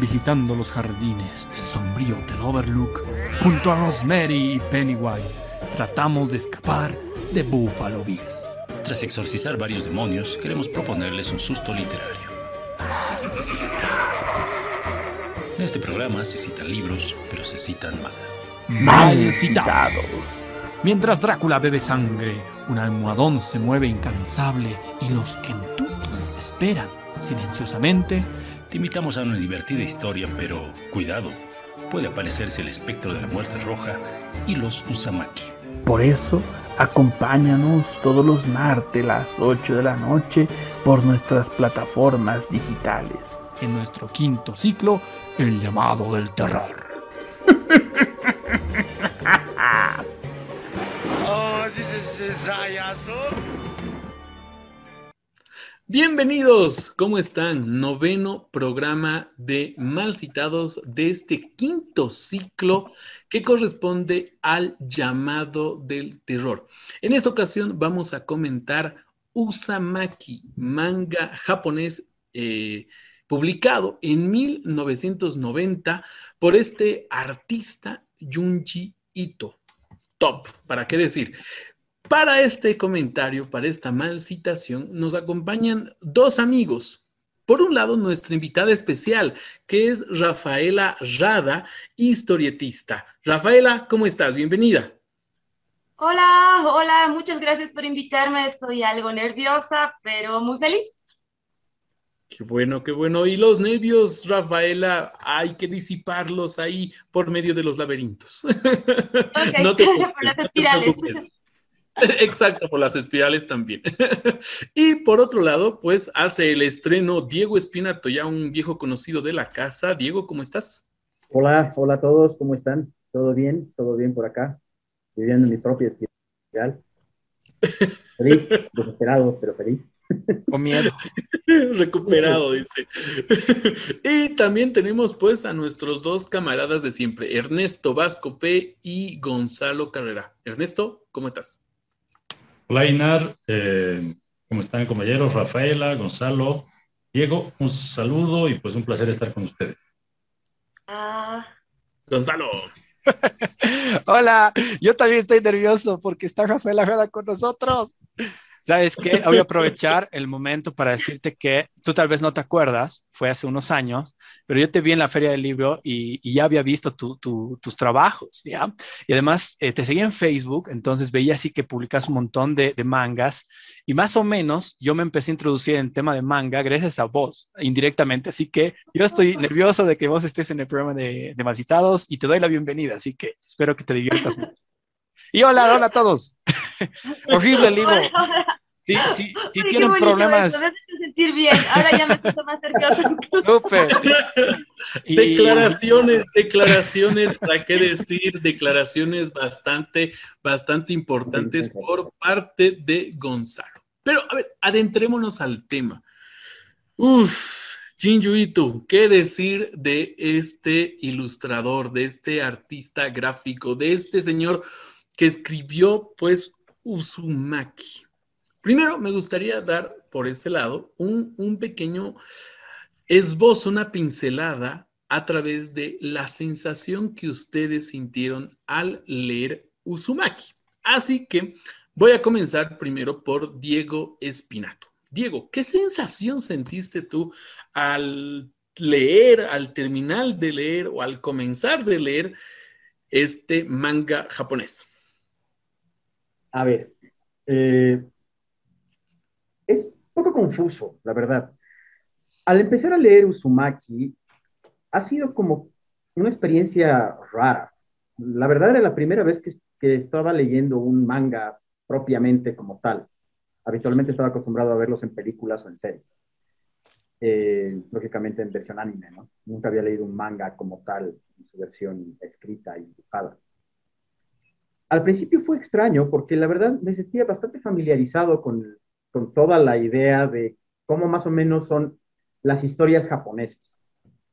visitando los jardines del sombrío del Overlook, junto a Rosemary y Pennywise, tratamos de escapar de Buffalo Bill. Tras exorcizar varios demonios, queremos proponerles un susto literario. En este programa se citan libros, pero se citan mal. Mal citados. Mientras Drácula bebe sangre, un almohadón se mueve incansable y los Kentuckys esperan silenciosamente. Te invitamos a una divertida historia, pero cuidado, puede aparecerse el espectro de la muerte roja y los Usamaki. Por eso, acompáñanos todos los martes a las 8 de la noche por nuestras plataformas digitales. En nuestro quinto ciclo, El llamado del terror. Bienvenidos, ¿cómo están? Noveno programa de Mal Citados de este quinto ciclo que corresponde al llamado del terror. En esta ocasión vamos a comentar Usamaki, manga japonés eh, publicado en 1990 por este artista Junji Ito. Top, ¿para qué decir? Para este comentario, para esta mal citación, nos acompañan dos amigos. Por un lado, nuestra invitada especial, que es Rafaela Rada, historietista. Rafaela, ¿cómo estás? Bienvenida. Hola, hola, muchas gracias por invitarme. Estoy algo nerviosa, pero muy feliz. Qué bueno, qué bueno. Y los nervios, Rafaela, hay que disiparlos ahí por medio de los laberintos. no te por las espirales. Exacto, por las espirales también. y por otro lado, pues hace el estreno Diego Espinato, ya un viejo conocido de la casa. Diego, ¿cómo estás? Hola, hola a todos, ¿cómo están? ¿Todo bien? ¿Todo bien por acá? Viviendo mi propia espiral. Feliz, desesperado, pero feliz. Con miedo. Recuperado, dice. y también tenemos pues a nuestros dos camaradas de siempre, Ernesto Vasco P y Gonzalo Carrera. Ernesto, ¿cómo estás? Hola Inar, eh, ¿cómo están compañeros? Rafaela, Gonzalo, Diego, un saludo y pues un placer estar con ustedes. Ah. Gonzalo. Hola, yo también estoy nervioso porque está Rafaela Rueda con nosotros. ¿Sabes qué? Voy a aprovechar el momento para decirte que tú tal vez no te acuerdas, fue hace unos años, pero yo te vi en la feria del libro y, ya había visto tus trabajos, ¿ya? Y además eh, te seguí en Facebook, entonces veía así que publicas un montón de, mangas y más o menos yo me empecé a introducir en el tema de manga gracias a vos, indirectamente, así que yo estoy nervioso de que vos estés en el programa de, de Masitados y te doy la bienvenida, así que espero que te diviertas mucho. Y hola, hola a todos. Horrible el libro. Sí, sí, sí tienen problemas. Me sentir bien. Ahora ya me siento más nerviosa. Declaraciones, declaraciones, ¿para qué decir? Declaraciones bastante, bastante importantes por parte de Gonzalo. Pero, a ver, adentrémonos al tema. Uf, Jinjuito, ¿qué decir de este ilustrador, de este artista gráfico, de este señor que escribió, pues, Uzumaki. Primero, me gustaría dar por este lado un, pequeño esbozo, una pincelada a través de la sensación que ustedes sintieron al leer Uzumaki. Así que voy a comenzar primero por Diego Espinato. Diego, ¿qué sensación sentiste tú al leer, al terminar de leer o al comenzar de leer este manga japonés? A ver, eh, es un poco confuso, la verdad. Al empezar a leer Uzumaki, ha sido como una experiencia rara. La verdad era la primera vez que, estaba leyendo un manga propiamente como tal. Habitualmente estaba acostumbrado a verlos en películas o en series. Eh, lógicamente en versión anime, ¿no? Nunca había leído un manga como tal, en su versión escrita y dibujada. Al principio fue extraño porque la verdad me sentía bastante familiarizado con, con toda la idea de cómo más o menos son las historias japonesas.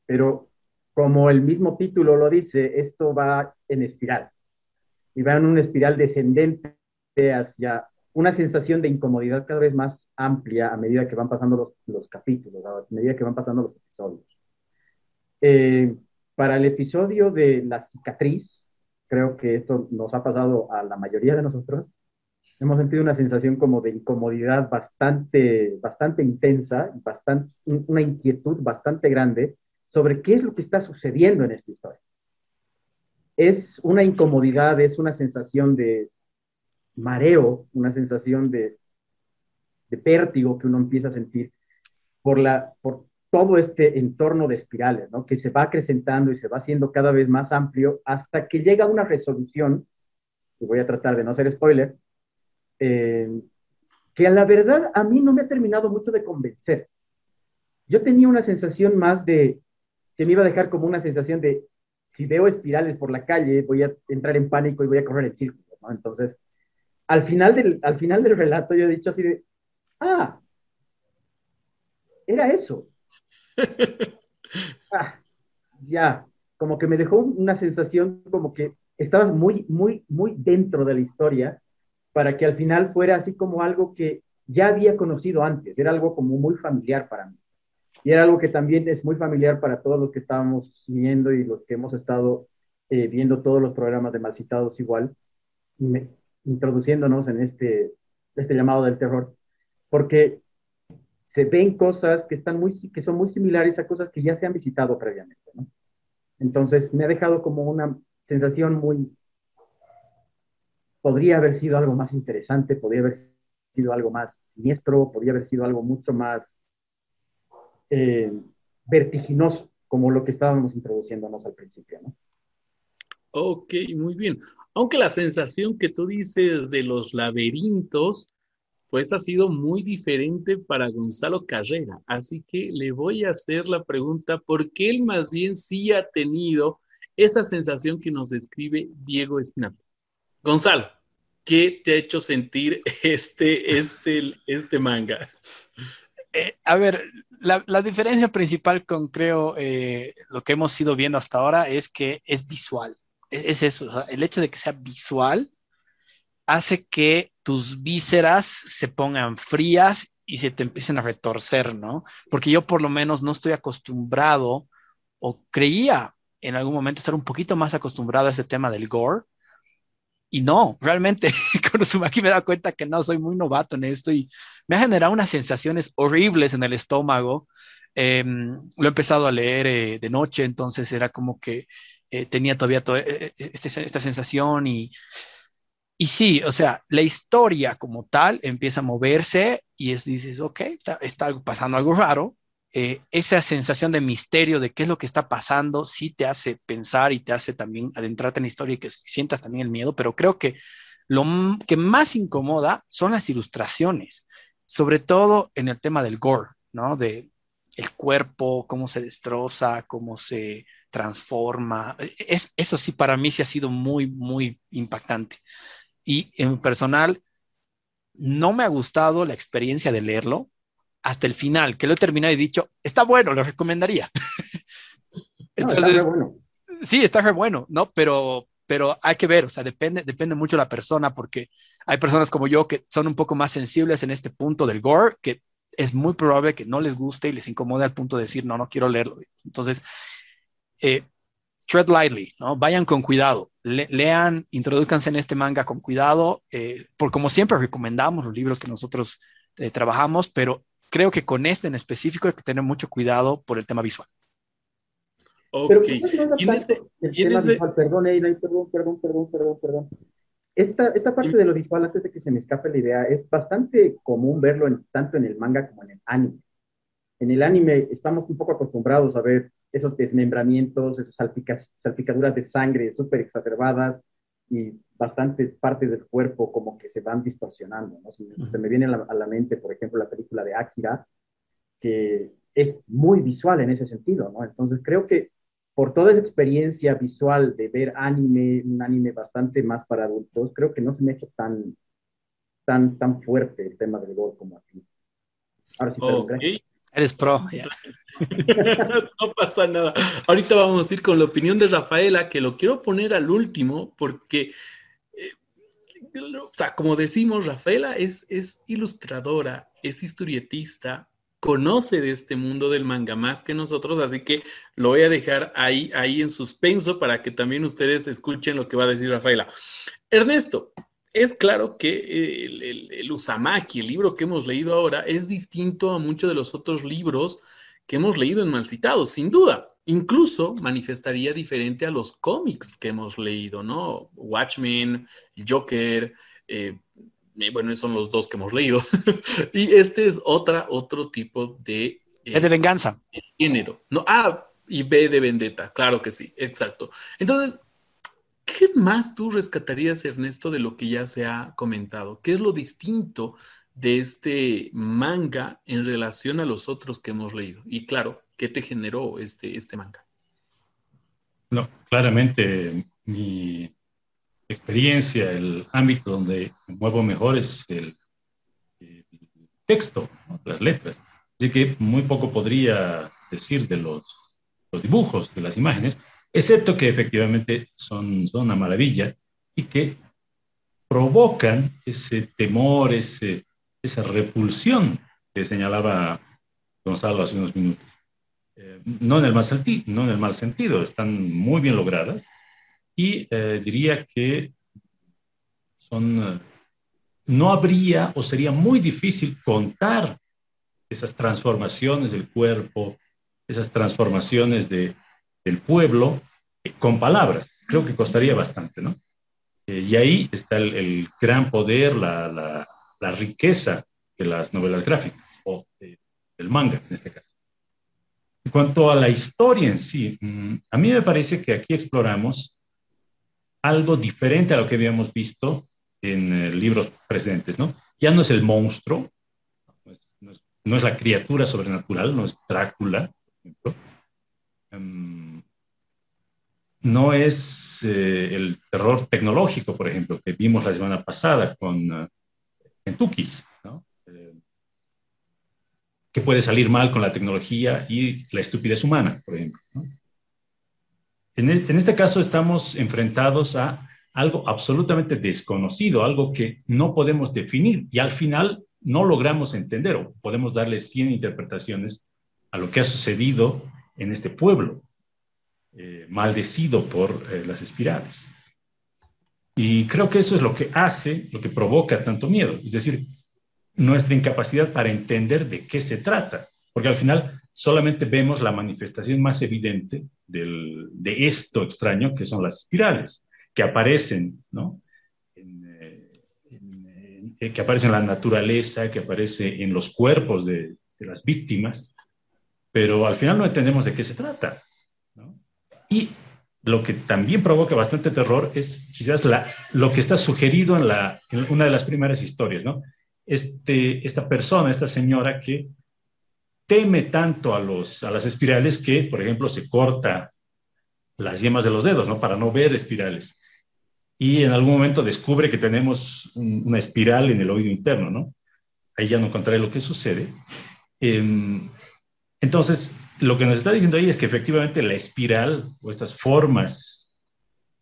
Pero como el mismo título lo dice, esto va en espiral. Y va en una espiral descendente hacia una sensación de incomodidad cada vez más amplia a medida que van pasando los, los capítulos, a medida que van pasando los episodios. Eh, para el episodio de la cicatriz, creo que esto nos ha pasado a la mayoría de nosotros, hemos sentido una sensación como de incomodidad bastante, bastante intensa, bastante, una inquietud bastante grande sobre qué es lo que está sucediendo en esta historia. Es una incomodidad, es una sensación de mareo, una sensación de, de pértigo que uno empieza a sentir por, la, por todo este entorno de espirales, ¿no? que se va acrecentando y se va haciendo cada vez más amplio hasta que llega una resolución, y voy a tratar de no hacer spoiler, eh, que a la verdad a mí no me ha terminado mucho de convencer. Yo tenía una sensación más de, que me iba a dejar como una sensación de, si veo espirales por la calle, voy a entrar en pánico y voy a correr en círculo. Entonces, al final del, al final del relato yo he dicho así de, ah, era eso. ya, como que me dejó una sensación como que estabas muy, muy, muy dentro de la historia para que al final fuera así como algo que ya había conocido antes, era algo como muy familiar para mí. Y era algo que también es muy familiar para todos los que estábamos viendo y los que hemos estado eh, viendo todos los programas de Malcitados igual, introduciéndonos en este, este llamado del terror, porque se ven cosas que, están muy, que son muy similares a cosas que ya se han visitado previamente. ¿no? Entonces me ha dejado como una sensación muy, podría haber sido algo más interesante, podría haber sido algo más siniestro, podría haber sido algo mucho más eh, vertiginoso, como lo que estábamos introduciéndonos al principio, ¿no? Ok, muy bien. Aunque la sensación que tú dices de los laberintos, pues ha sido muy diferente para Gonzalo Carrera. Así que le voy a hacer la pregunta, porque él más bien sí ha tenido esa sensación que nos describe Diego Espinal. Gonzalo, ¿qué te ha hecho sentir este, este, este manga? Eh, a ver, la, diferencia principal con creo eh, lo que hemos ido viendo hasta ahora es que es visual. E, es, eso, el hecho de que sea visual hace que tus vísceras se pongan frías y se te empiecen a retorcer, ¿no? Porque yo por lo menos no estoy acostumbrado o creía en algún momento estar un poquito más acostumbrado a ese tema del gore y no, realmente con Uzumaki me he dado cuenta que no, soy muy novato en esto y me ha generado unas sensaciones horribles en el estómago. Em, lo he empezado a leer eh, de noche, entonces era como que eh, tenía todavía eh, este, esta sensación y, y sí, o sea, la historia como tal empieza a moverse y es, dices, ok, está, está pasando algo raro, eh, esa sensación de misterio de qué es lo que está pasando, sí te hace pensar y te hace también adentrarte en la historia y que sientas también el miedo, pero creo que lo que más incomoda son las ilustraciones, sobre todo en el tema del gore, ¿no? De el cuerpo, cómo se destroza, cómo se transforma. Es, eso sí, para mí sí ha sido muy, muy impactante. Y en personal, no me ha gustado la experiencia de leerlo, hasta el final, que lo he terminado y dicho, está bueno, lo recomendaría. Entonces, está bueno. Sí, está re bueno, ¿no? Pero, pero hay que ver, o sea, depende, depende mucho de la persona, porque hay personas como yo que son un poco más sensibles en este punto del gore, que es muy probable que no les guste y les incomode al punto de decir, no, no quiero leerlo. Entonces, eh, tread lightly, ¿no? Vayan con cuidado, lean, introduzcanse en este manga con cuidado, eh, porque como siempre recomendamos los libros que nosotros eh, trabajamos, pero creo que con este en específico hay que tener mucho cuidado por el tema visual. Ok. y este, el tema visual, perdón, perdón, perdón, perdón, perdón, perdón. Esta, esta parte de lo visual, antes de que se me escape la idea, es bastante común verlo en, tanto en el manga como en el anime. En el anime estamos un poco acostumbrados a ver esos desmembramientos, esas salpicaduras de sangre súper exacerbadas, y bastantes partes del cuerpo como que se van distorsionando. ¿no? Se, me viene a la, mente, por ejemplo, la película de Akira, que es muy visual en ese sentido. ¿no? Entonces creo que por toda esa experiencia visual de ver anime, un anime bastante más para adultos, creo que no se me ha hecho tan, tan, tan fuerte el tema del gore como aquí. Ahora sí, okay. Eres pro. no pasa nada. Ahorita vamos a ir con la opinión de Rafaela, que lo quiero poner al último, porque, eh, o sea, como decimos, Rafaela es, es ilustradora, es historietista, conoce de este mundo del manga más que nosotros, así que lo voy a dejar ahí, ahí en suspenso para que también ustedes escuchen lo que va a decir Rafaela. Ernesto, es claro que el, el, Usamaki, el libro que hemos leído ahora, es distinto a muchos de los otros libros que hemos leído en Malcitados, sin duda. Incluso manifestaría diferente a los cómics que hemos leído, ¿no? Watchmen, Joker, eh, eh, bueno, son los dos que hemos leído. y este es otra, otro tipo de... Eh, de venganza. género. No, ah, y B de vendetta, claro que sí, exacto. Entonces, ¿qué más tú rescatarías, Ernesto, de lo que ya se ha comentado? ¿Qué es lo distinto de este manga en relación a los otros que hemos leído? Y claro, ¿qué te generó este, este manga? No, claramente mi experiencia, el ámbito donde me muevo mejor es el, texto, las letras. Así que muy poco podría decir de los, los, dibujos, de las imágenes, excepto que efectivamente son, una maravilla y que provocan ese temor, ese, esa repulsión que señalaba Gonzalo hace unos minutos. Eh, no, en el mal no en el mal sentido, están muy bien logradas, y eh, diría que son, eh, no habría o sería muy difícil contar esas transformaciones del cuerpo, esas transformaciones de, del pueblo eh, con palabras. Creo que costaría bastante, ¿no? y ahí está el, gran poder, la, la, la, riqueza de las novelas gráficas o del manga en este caso. En cuanto a la historia en sí, mm, a mí me parece que aquí exploramos algo diferente a lo que habíamos visto en eh, libros precedentes, ¿no? Ya no es el monstruo, no es, la criatura sobrenatural, no es Drácula, por ejemplo. Em, no es eh, el terror tecnológico, por ejemplo, que vimos la semana pasada con uh, ¿no? que puede salir mal con la tecnología y la estupidez humana, por ejemplo. ¿no? E, en, este caso estamos enfrentados a algo absolutamente desconocido, algo que no podemos definir y al final no logramos entender o podemos darle 100 interpretaciones a lo que ha sucedido en este pueblo, eh, maldecido por eh, las espirales. Y creo que eso es lo que hace, lo que provoca tanto miedo, es decir, nuestra incapacidad para entender de qué se trata, porque al final solamente vemos la manifestación más evidente de esto extraño que son las espirales, que aparecen, ¿no? En, que aparecen en la naturaleza, que aparece en los cuerpos de, las víctimas, pero al final no entendemos de qué se trata. Y lo que también provoca bastante terror es quizás la, lo que está sugerido en, la, en una de las primeras historias, ¿no? Este, esta persona, esta señora que teme tanto a, los, a las espirales que, por ejemplo, se corta las yemas de los dedos, ¿no? Para no ver espirales. Y en algún momento descubre que tenemos una espiral en el oído interno, ¿no? Ahí ya no contaré lo que sucede. Em, entonces, lo que nos está diciendo ahí es que efectivamente la espiral o estas formas,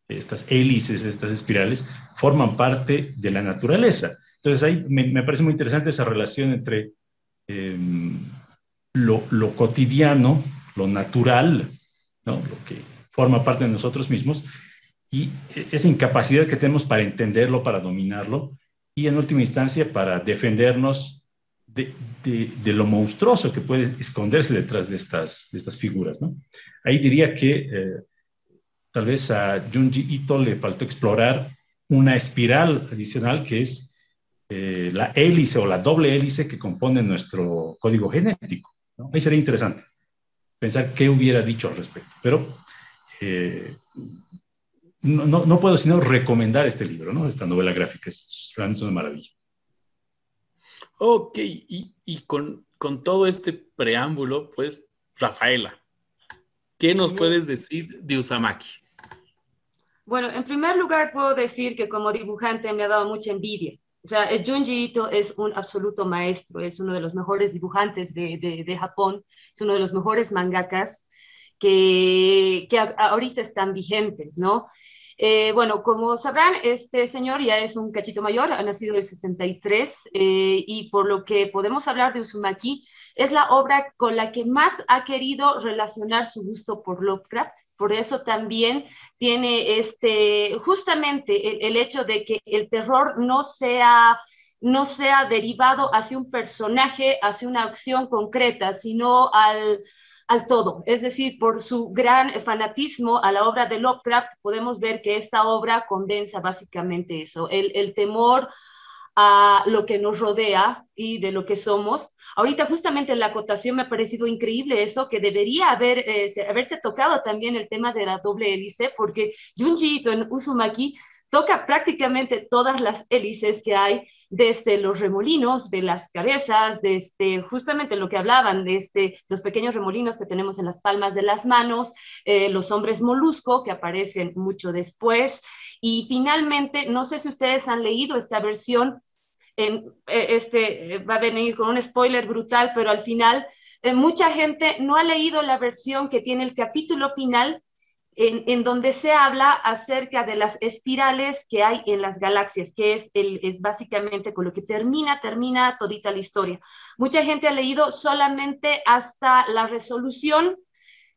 estas hélices, estas espirales, forman parte de la naturaleza. Entonces, ahí me, parece muy interesante esa relación entre em, lo, cotidiano, lo natural, ¿no? lo que forma parte de nosotros mismos, y esa incapacidad que tenemos para entenderlo, para dominarlo, y en última instancia para defendernos de, de, lo monstruoso que puede esconderse detrás de estas, de estas figuras. ¿no? Ahí diría que eh, tal vez a Junji Ito le faltó explorar una espiral adicional que es eh, la hélice o la doble hélice que compone nuestro código genético. Ahí sería interesante pensar qué hubiera dicho al respecto. Pero eh, no, no, puedo sino recomendar este libro, ¿no? esta novela gráfica. Es realmente una maravilla. Ok, y, y con, con, todo este preámbulo, pues, Rafaela, ¿qué nos puedes decir de Usamaki? Bueno, en primer lugar puedo decir que como dibujante me ha dado mucha envidia o sea, Junji Ito es un absoluto maestro, es uno de los mejores dibujantes de, de, Japón, es uno de los mejores mangakas que, que ahorita están vigentes, ¿no? Eh, bueno, como sabrán, este señor ya es un cachito mayor, ha nacido en el 63 eh, y por lo que podemos hablar de Uzumaki, es la obra con la que más ha querido relacionar su gusto por Lovecraft. Por eso también tiene este, justamente el, hecho de que el terror no sea no sea derivado hacia un personaje, hacia una acción concreta, sino al, al todo. Es decir, por su gran fanatismo a la obra de Lovecraft, podemos ver que esta obra condensa básicamente eso, el, temor a lo que nos rodea y de lo que somos. Ahorita justamente en la acotación me ha parecido increíble eso, que debería haber, eh, haberse tocado también el tema de la doble hélice, porque Junji Ito en Uzumaki toca prácticamente todas las hélices que hay desde los remolinos de las cabezas, desde justamente lo que hablaban, de este, los pequeños remolinos que tenemos en las palmas de las manos, eh, los hombres molusco que aparecen mucho después. Y finalmente, no sé si ustedes han leído esta versión, eh, este va a venir con un spoiler brutal, pero al final eh, mucha gente no ha leído la versión que tiene el capítulo final en, donde se habla acerca de las espirales que hay en las galaxias, que es, básicamente con lo que termina, termina todita la historia. Mucha gente ha leído solamente hasta la resolución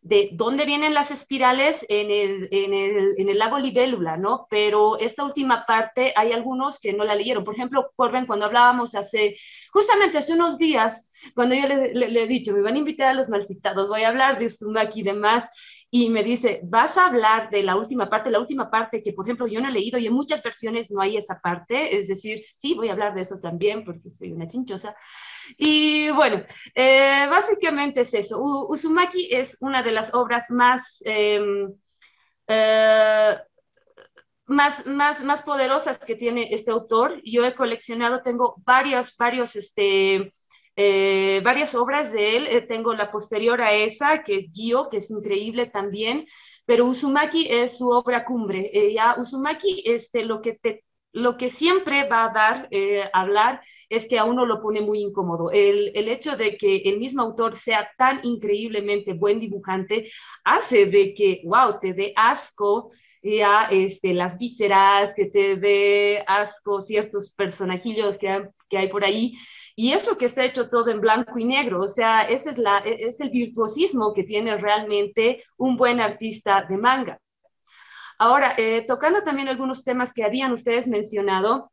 de dónde vienen las espirales en el, en el, en el lago Libélula, ¿no? Pero esta última parte hay algunos que no la leyeron. Por ejemplo, Corben, cuando hablábamos hace, justamente hace unos días, cuando yo le, le, he dicho, me van a invitar a los malcitados, voy a hablar de Sumaki y demás, y me dice, vas a hablar de la última parte, la última parte que, por ejemplo, yo no he leído y en muchas versiones no hay esa parte, es decir, sí, voy a hablar de eso también porque soy una chinchosa. Y bueno, eh, básicamente es eso. Uzumaki es una de las obras más, em, eh, más, más, más poderosas que tiene este autor. Yo he coleccionado, tengo varios, varios, este, eh, varias obras de él. Eh, tengo la posterior a esa, que es Gio, que es increíble también, pero Uzumaki es su obra cumbre. Eh, ya Uzumaki, este, lo que te lo que siempre va a dar hablar es que a uno lo pone muy incómodo. El, el, hecho de que el mismo autor sea tan increíblemente buen dibujante hace de que, wow, te dé asco ya este, las vísceras, que te dé asco ciertos personajillos que, que hay por ahí. Y eso que está hecho todo en blanco y negro, o sea, ese es, el virtuosismo que tiene realmente un buen artista de manga. Ahora, eh, tocando también algunos temas que habían ustedes mencionado,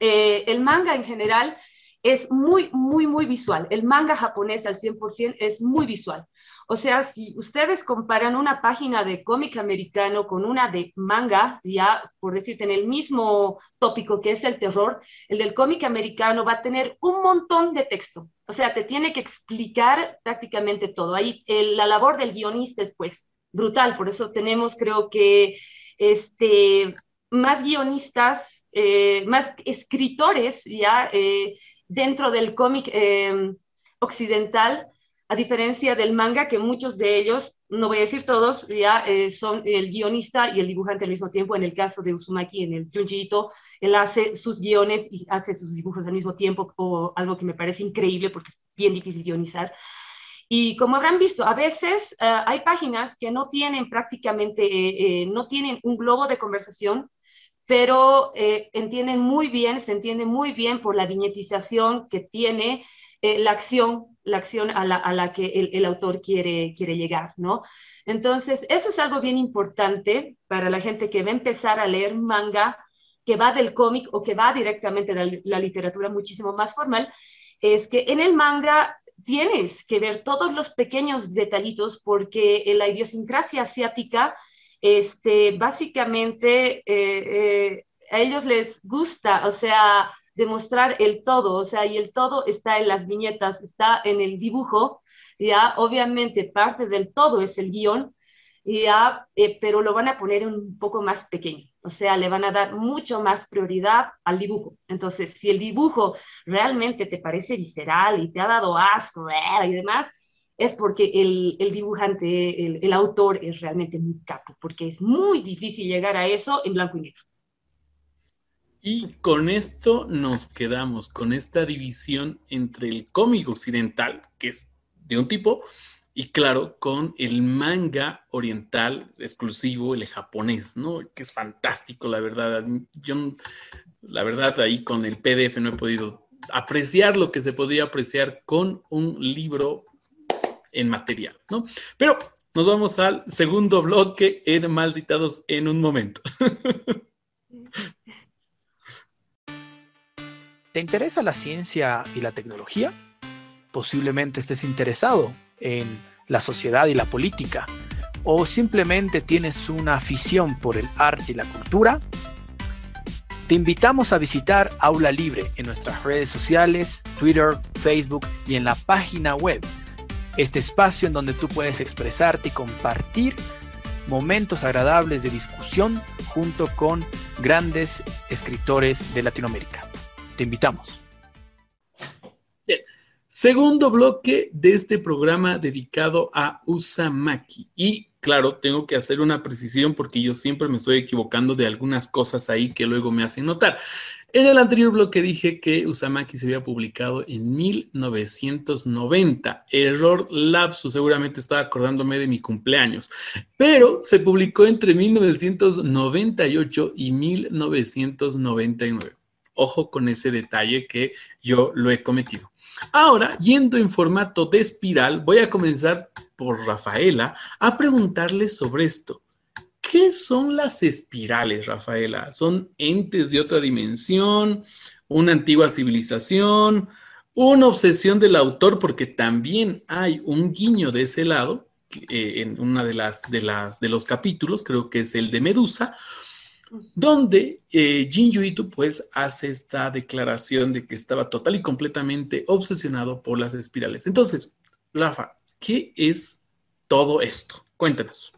eh, el manga en general es muy, muy, muy visual. El manga japonés al 100% es muy visual. O sea, si ustedes comparan una página de cómic americano con una de manga, ya por decirte en el mismo tópico que es el terror, el del cómic americano va a tener un montón de texto. O sea, te tiene que explicar prácticamente todo. Ahí la labor del guionista es pues brutal, por eso tenemos creo que este, más guionistas, eh, más escritores ya eh, dentro del cómic eh, occidental a diferencia del manga, que muchos de ellos, no voy a decir todos, ya eh, son el guionista y el dibujante al mismo tiempo. En el caso de Uzumaki, en el Junji Ito, él hace sus guiones y hace sus dibujos al mismo tiempo, o algo que me parece increíble porque es bien difícil guionizar. Y como habrán visto, a veces eh, hay páginas que no tienen prácticamente, eh, no tienen un globo de conversación, pero entienden muy bien, se entiende muy bien por la viñetización que tiene la acción la acción a la, que el, autor quiere, quiere llegar, ¿no? Entonces, eso es algo bien importante para la gente que va a empezar a leer manga, que va del cómic o que va directamente de la, literatura muchísimo más formal, es que en el manga tienes que ver todos los pequeños detallitos porque la idiosincrasia asiática, este, básicamente, eh, eh, a ellos les gusta, o sea, demostrar el todo, o sea, y el todo está en las viñetas, está en el dibujo, ya obviamente parte del todo es el guion, ya, eh, pero lo van a poner un poco más pequeño, o sea, le van a dar mucho más prioridad al dibujo. Entonces, si el dibujo realmente te parece visceral y te ha dado asco eh, y demás, es porque el, el dibujante, el, el autor es realmente muy capo, porque es muy difícil llegar a eso en blanco y negro. Y con esto nos quedamos, con esta división entre el cómic occidental, que es de un tipo, y claro, con el manga oriental exclusivo, el japonés, ¿no? Que es fantástico, la verdad. Yo, la verdad, ahí con el PDF no he podido apreciar lo que se podría apreciar con un libro en material, ¿no? Pero nos vamos al segundo bloque en mal citados en un momento. ¿Te interesa la ciencia y la tecnología? Posiblemente estés interesado en la sociedad y la política, o simplemente tienes una afición por el arte y la cultura, te invitamos a visitar Aula Libre en nuestras redes sociales, Twitter, Facebook y en la página web. Este espacio en donde tú puedes expresarte y compartir momentos agradables de discusión junto con grandes escritores de Latinoamérica. Te invitamos. Segundo bloque de este programa dedicado a Usamaki. Y claro, tengo que hacer una precisión porque yo siempre me estoy equivocando de algunas cosas ahí que luego me hacen notar. En el anterior bloque dije que Usamaki se había publicado en 1990. Error lapsus, seguramente estaba acordándome de mi cumpleaños. Pero se publicó entre 1998 y 1999. Ojo con ese detalle que yo lo he cometido. Ahora, yendo en formato de espiral, voy a comenzar por Rafaela a preguntarle sobre esto. ¿Qué son las espirales, Rafaela? ¿Son entes de otra dimensión? ¿Una antigua civilización? ¿Una obsesión del autor? Porque también hay un guiño de ese lado eh, en una de las, de las de los capítulos, creo que es el de Medusa, donde eh, Jin Yuito pues hace esta declaración de que estaba total y completamente obsesionado por las espirales. Entonces, Rafa, ¿qué es todo esto? Cuéntanos.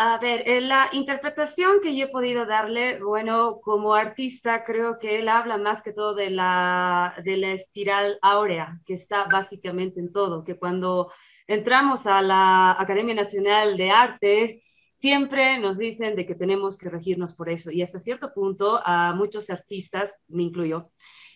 A ver, la interpretación que yo he podido darle, bueno, como artista creo que él habla más que todo de la, de la espiral áurea, que está básicamente en todo, que cuando entramos a la Academia Nacional de Arte, siempre nos dicen de que tenemos que regirnos por eso y hasta cierto punto a muchos artistas, me incluyo,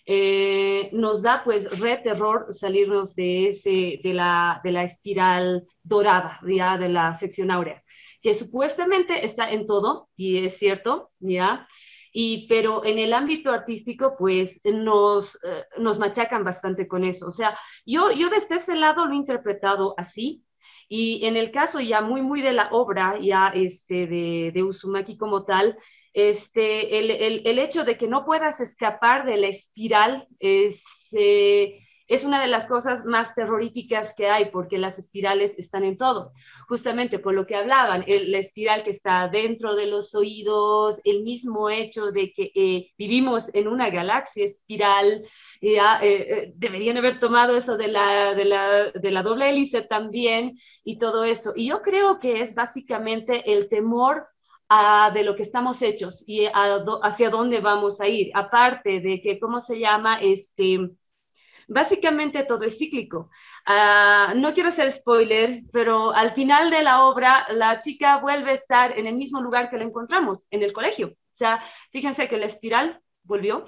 eh, nos da pues re terror salirnos de, ese, de, la, de la espiral dorada, ya de la sección áurea, que supuestamente está en todo y es cierto, ya, y pero en el ámbito artístico pues nos, eh, nos machacan bastante con eso. O sea, yo, yo desde ese lado lo he interpretado así, y en el caso ya muy, muy de la obra, ya este, de, de como tal, este, el, el, el, hecho de que no puedas escapar de la espiral es, eh, es una de las cosas más terroríficas que hay, porque las espirales están en todo. Justamente por lo que hablaban, el, la espiral que está dentro de los oídos, el mismo hecho de que eh, vivimos en una galaxia espiral, ya, eh, eh, deberían haber tomado eso de la, de, la, de la doble hélice también y todo eso. Y yo creo que es básicamente el temor de lo que estamos hechos y hacia dónde vamos a ir. Aparte de que, ¿cómo se llama? Este, básicamente todo es cíclico. Uh, no quiero hacer spoiler, pero al final de la obra la chica vuelve a estar en el mismo lugar que la encontramos, en el colegio. O sea, fíjense que la espiral volvió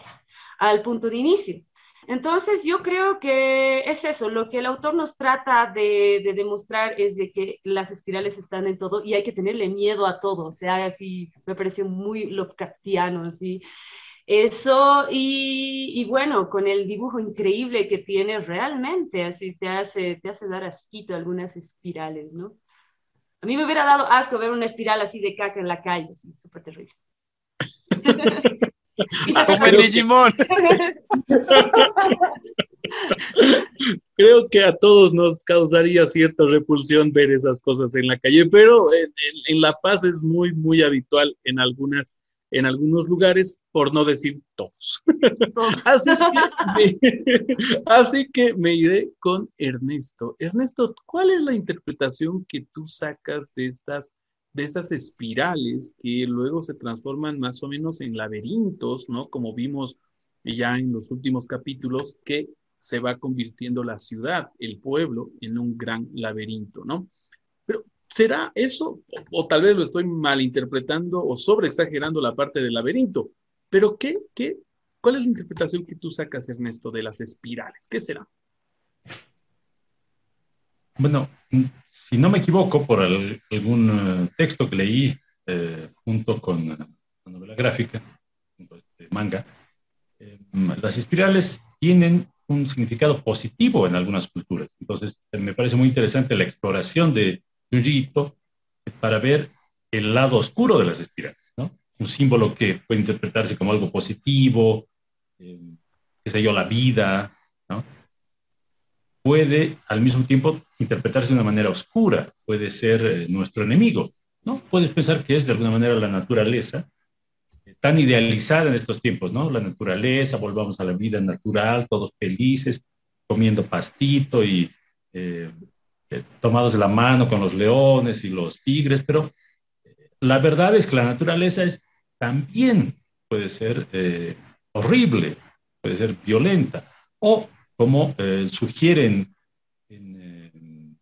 al punto de inicio. Entonces, yo creo que es eso, lo que el autor nos trata de, de, demostrar es de que las espirales están en todo y hay que tenerle miedo a todo, o sea, así me pareció muy Lovecraftiano, así. Eso, y, y, bueno, con el dibujo increíble que tiene realmente, así te hace, te hace dar asquito algunas espirales, ¿no? A mí me hubiera dado asco ver una espiral así de caca en la calle, así súper terrible. Como en Digimon. Creo que a todos nos causaría cierta repulsión ver esas cosas en la calle, pero en, en, en La Paz es muy, muy habitual en algunas en algunos lugares, por no decir todos. así, que me, así, que me, iré con Ernesto. Ernesto, ¿cuál es la interpretación que tú sacas de estas de esas espirales que luego se transforman más o menos en laberintos, ¿no? Como vimos ya en los últimos capítulos, que se va convirtiendo la ciudad, el pueblo, en un gran laberinto, ¿no? ¿Será eso? O, tal vez lo estoy malinterpretando o sobreexagerando la parte del laberinto. Pero, ¿qué, qué, ¿cuál es la interpretación que tú sacas, Ernesto, de las espirales? ¿Qué será? bueno, si no me equivoco, por algún eh, texto que leí eh, junto con la novela gráfica, junto a este manga, las espirales tienen un significado positivo en algunas culturas. Entonces, me parece muy interesante la exploración de Junji para ver el lado oscuro de las espirales, ¿no? Un símbolo que puede interpretarse como algo positivo, eh, qué sé yo, la vida, ¿no? Puede al mismo tiempo interpretarse de una manera oscura, puede ser eh, nuestro enemigo, ¿no? Puedes pensar que es de alguna manera la naturaleza, tan idealizada en estos tiempos, ¿no? La naturaleza, volvamos a la vida natural, todos felices, comiendo pastito y eh, eh, tomados de la mano con los leones y los tigres, pero eh, la verdad es que la naturaleza es también puede ser horrible, puede ser violenta, o como sugieren en,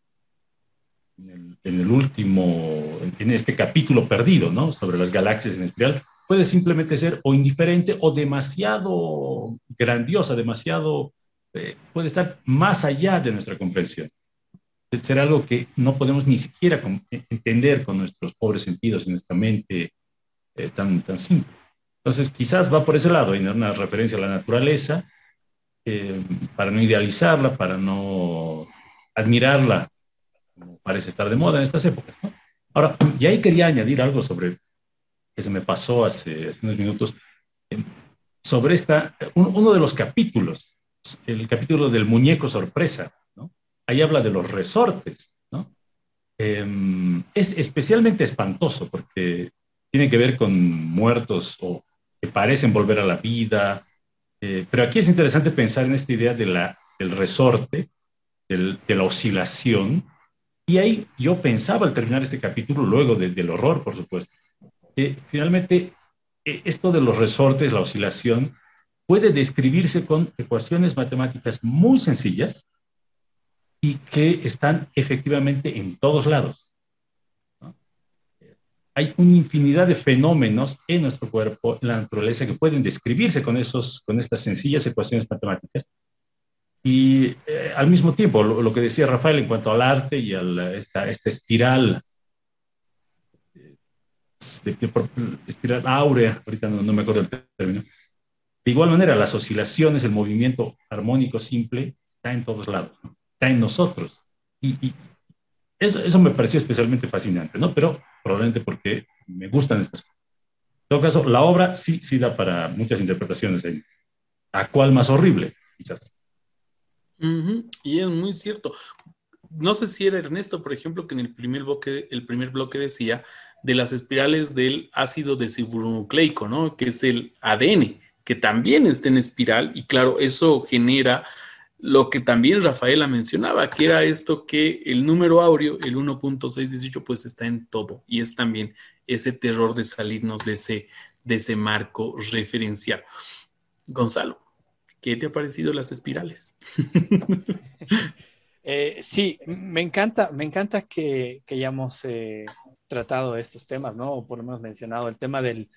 el, en, el, último, en este capítulo perdido, ¿no? Sobre las galaxias en espiral, puede simplemente ser o indiferente o demasiado grandiosa, demasiado, eh, puede estar más allá de nuestra comprensión. Ser algo que no podemos ni siquiera entender con nuestros pobres sentidos y nuestra mente eh, tan, tan simple. Entonces, quizás va por ese lado, hay una referencia a la naturaleza, eh, para no idealizarla, para no admirarla, como parece estar de moda en estas épocas. Ahora, y ahí quería añadir algo sobre que se me pasó hace, unos minutos, eh, sobre esta, uno de los capítulos, el capítulo del muñeco sorpresa, ¿no? Ahí habla de los resortes, ¿no? Em, es especialmente espantoso porque tiene que ver con muertos o que parecen volver a la vida, eh, pero aquí es interesante pensar en esta idea del resorte, de la oscilación, y ahí yo pensaba al terminar este capítulo, luego del horror, por supuesto, finalmente eh, esto de los resortes, la oscilación, puede describirse con ecuaciones matemáticas muy sencillas y que están efectivamente en todos lados. Hay una infinidad de fenómenos en nuestro cuerpo, en la naturaleza, que pueden describirse con, esos, con estas sencillas ecuaciones matemáticas. Y eh, al mismo tiempo, lo, que decía Rafael en cuanto al arte y a esta, esta espiral de, espiral áurea, ahorita no, me acuerdo el término. De igual manera, las oscilaciones, el movimiento armónico simple está en todos lados, está en nosotros. Y, eso, eso, me pareció especialmente fascinante, ¿no? Pero probablemente porque me gustan estas cosas. En todo caso, la obra sí, sí da para muchas interpretaciones ahí. ¿A cuál más horrible? Quizás. Y es muy cierto. No sé si era Ernesto, por ejemplo, que en el primer bloque, el primer bloque decía de las espirales del ácido desoxirribonucleico, ¿no? Que es el ADN, que también está en espiral y claro, eso genera lo que también Rafaela mencionaba, que era esto que el número áureo, el 1.618, pues está en todo y es también ese terror de salirnos de ese, de ese marco referencial. Gonzalo, ¿qué te ha parecido las espirales? Eh, sí, me encanta, me encanta que, que hayamos eh, tratado estos temas, ¿no? O por lo menos mencionado el tema del,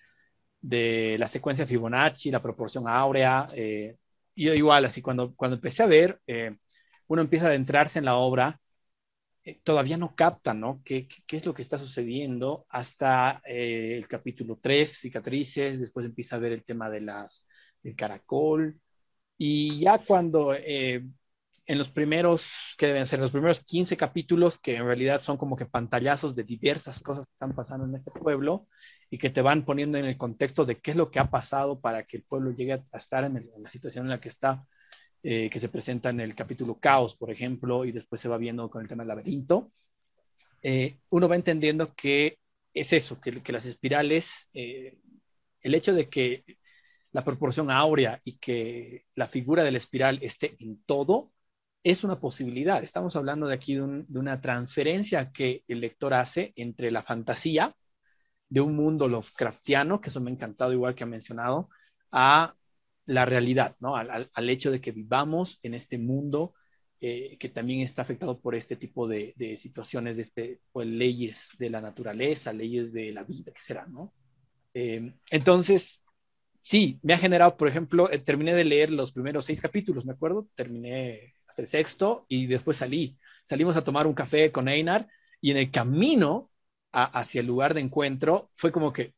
de la secuencia Fibonacci, la proporción áurea. Eh, yo igual, así cuando, cuando empecé a ver, eh, uno empieza a adentrarse en la obra, eh, todavía no capta, ¿no? ¿Qué, ¿Qué, es lo que está sucediendo hasta el capítulo 3, cicatrices, después empieza a ver el tema de las, del caracol, y ya cuando en los primeros, que deben ser los primeros 15 capítulos, que en realidad son como que pantallazos de diversas cosas que están pasando en este pueblo y que te van poniendo en el contexto de qué es lo que ha pasado para que el pueblo llegue a estar en, la situación en la que está, eh, que se presenta en el capítulo Caos, por ejemplo, y después se va viendo con el tema del laberinto. Eh, uno va entendiendo que es eso, que, que las espirales, eh, el hecho de que la proporción áurea y que la figura de la espiral esté en todo, es una posibilidad. Estamos hablando de aquí de, una transferencia que el lector hace entre la fantasía de un mundo Lovecraftiano, que eso me ha encantado igual que ha mencionado, a la realidad, ¿no? Al, hecho de que vivamos en este mundo eh, que también está afectado por este tipo de, situaciones, de este, pues, leyes de la naturaleza, leyes de la vida, que será, ¿no? Eh, entonces, sí, me ha generado, por ejemplo, eh, terminé de leer los primeros seis capítulos, ¿me acuerdo? Terminé hasta el sexto y después salí. salimos a tomar un café con Einar y en el camino hacia el lugar de encuentro fue como que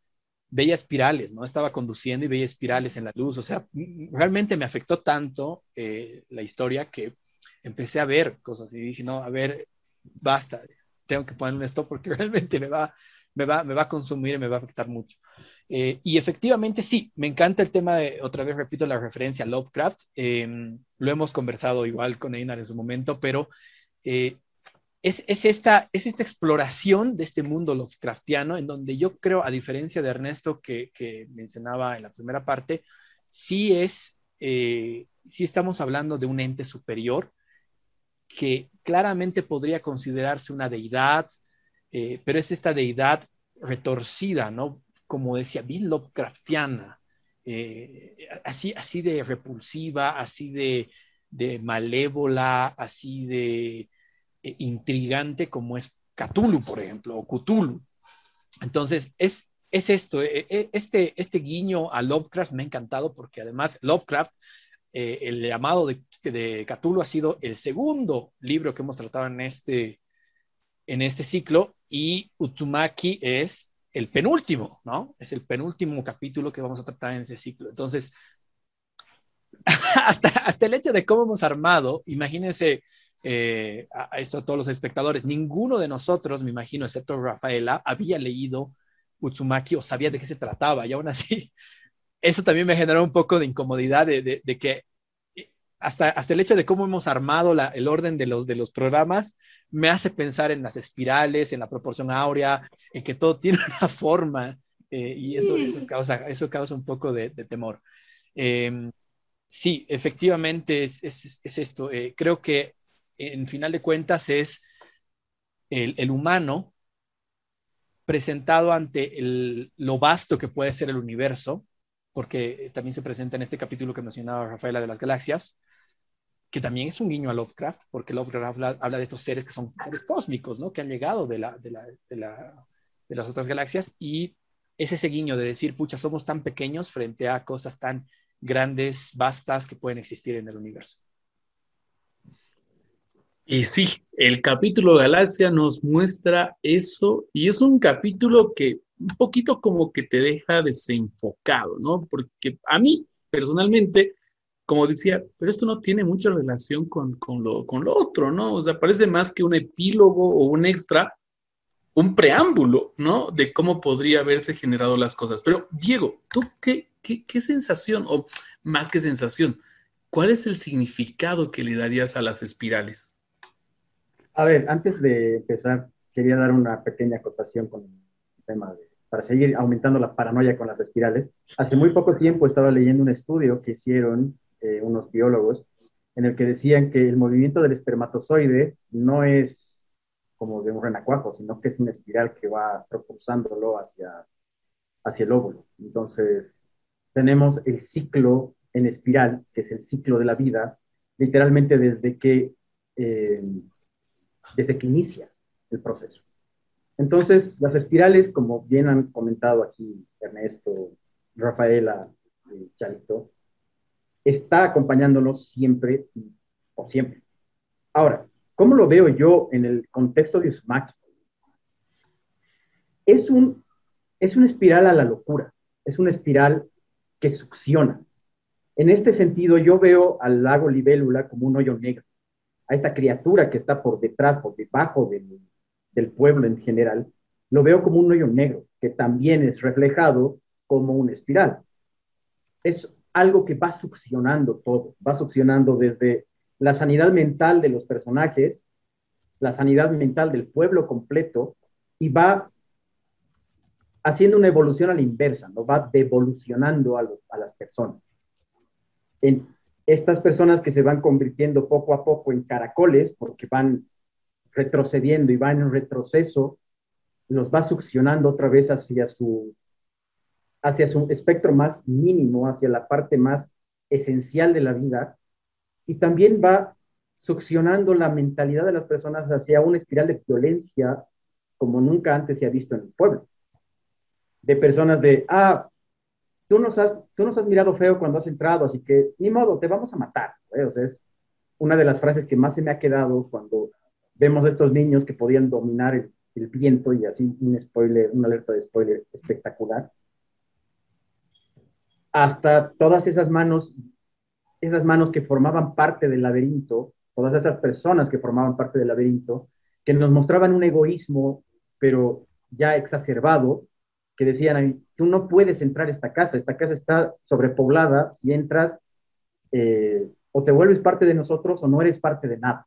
veía espirales, ¿no? Estaba conduciendo y veía espirales en la luz, o sea, realmente me afectó tanto eh, la historia que empecé a ver cosas y dije, no, a ver, basta, tengo que poner un stop porque realmente me va, me va, me va a consumir y me va a afectar mucho. Eh, y efectivamente sí, me encanta el tema de, otra vez repito la referencia a Lovecraft, em, lo hemos conversado igual con Einar en su momento, pero eh, es, es, esta, es esta exploración de este mundo Lovecraftiano en donde yo creo, a diferencia de Ernesto que, que mencionaba en la primera parte, sí es, eh, sí estamos hablando de un ente superior que claramente podría considerarse una deidad, eh, pero es esta deidad retorcida, ¿no? Como decía, bien Lovecraftiana, eh, así, así de repulsiva, así de, malévola, así de eh, intrigante como es Cthulhu, por ejemplo, o Cthulhu. Entonces, es, es esto, este, este guiño a Lovecraft me ha encantado porque además Lovecraft, el llamado de de Cthulhu ha sido el segundo libro que hemos tratado en este, en este ciclo y Utsumaki es el penúltimo, ¿no? Es el penúltimo capítulo que vamos a tratar en ese ciclo. Entonces, hasta, hasta el hecho de cómo hemos armado, imagínense eh, a, a todos los espectadores, ninguno de nosotros, me imagino, excepto Rafaela, había leído Utsumaki o sabía de qué se trataba y aún así, eso también me generó un poco de incomodidad de, de que hasta, hasta el hecho de cómo hemos armado la, el orden de los, de los programas me hace pensar en las espirales, en la proporción áurea, en que todo tiene una forma eh, y eso, eso, causa, eso causa un poco de, de temor. Eh, sí, efectivamente es, es, es esto. Eh, creo que en final de cuentas es el, el humano presentado ante el, lo vasto que puede ser el universo, porque también se presenta en este capítulo que mencionaba Rafaela de las galaxias, que también es un guiño a Lovecraft, porque Lovecraft habla, de estos seres que son seres cósmicos, ¿no? Que han llegado de, de las otras galaxias y es ese guiño de decir, pucha, somos tan pequeños frente a cosas tan grandes, vastas que pueden existir en el universo. Y sí, el capítulo Galaxia nos muestra eso y es un capítulo que un poquito como que te deja desenfocado, ¿no? Porque a mí personalmente como decía, pero esto no tiene mucha relación con, con, lo, con lo otro, ¿no? O sea, parece más que un epílogo o un extra, un preámbulo, ¿no? De cómo podría haberse generado las cosas. Pero, Diego, ¿tú qué, qué, qué sensación, o más que sensación, cuál es el significado que le darías a las espirales? A ver, antes de empezar, quería dar una pequeña acotación con el tema de para seguir aumentando la paranoia con las espirales. Hace muy poco tiempo estaba leyendo un estudio que hicieron eh, unos biólogos, en el que decían que el movimiento del espermatozoide no es como de un renacuajo, sino que es una espiral que va propulsándolo hacia, hacia el óvulo. Entonces, tenemos el ciclo en espiral, que es el ciclo de la vida, literalmente desde que, eh, desde que inicia el proceso. Entonces, las espirales, como bien han comentado aquí Ernesto, Rafaela y Charito, está acompañándonos siempre o siempre. Ahora, ¿cómo lo veo yo en el contexto de Uzumaki? Es, un, es una espiral a la locura, es una espiral que succiona. En este sentido, yo veo al lago Libélula como un hoyo negro, a esta criatura que está por detrás, por debajo del, pueblo en general, lo veo como un hoyo negro, que también es reflejado como una espiral. Es algo que va succionando todo, va succionando desde la sanidad mental de los personajes, la sanidad mental del pueblo completo y va haciendo una evolución a la inversa, ¿no? va devolucionando a, las personas. Estas personas que se van convirtiendo poco a poco en caracoles porque van retrocediendo y van en retroceso, los va succionando otra vez hacia su hacia su espectro más mínimo, hacia la parte más esencial de la vida, y también va succionando la mentalidad de las personas hacia una espiral de violencia como nunca antes se ha visto en el pueblo. De personas de, ah, tú nos has, tú nos has mirado feo cuando has entrado, así que ni modo, te vamos a matar. Sea, es una de las frases que más se me ha quedado cuando vemos a estos niños que podían dominar el, el viento y así un spoiler, una alerta de spoiler espectacular, hasta todas esas manos, esas manos que formaban parte del laberinto, todas esas personas que formaban parte del laberinto, que nos mostraban un egoísmo, pero ya exacerbado, que decían, tú no puedes entrar a esta casa, esta casa está sobrepoblada, si entras, eh, o te vuelves parte de nosotros o no eres parte de nada.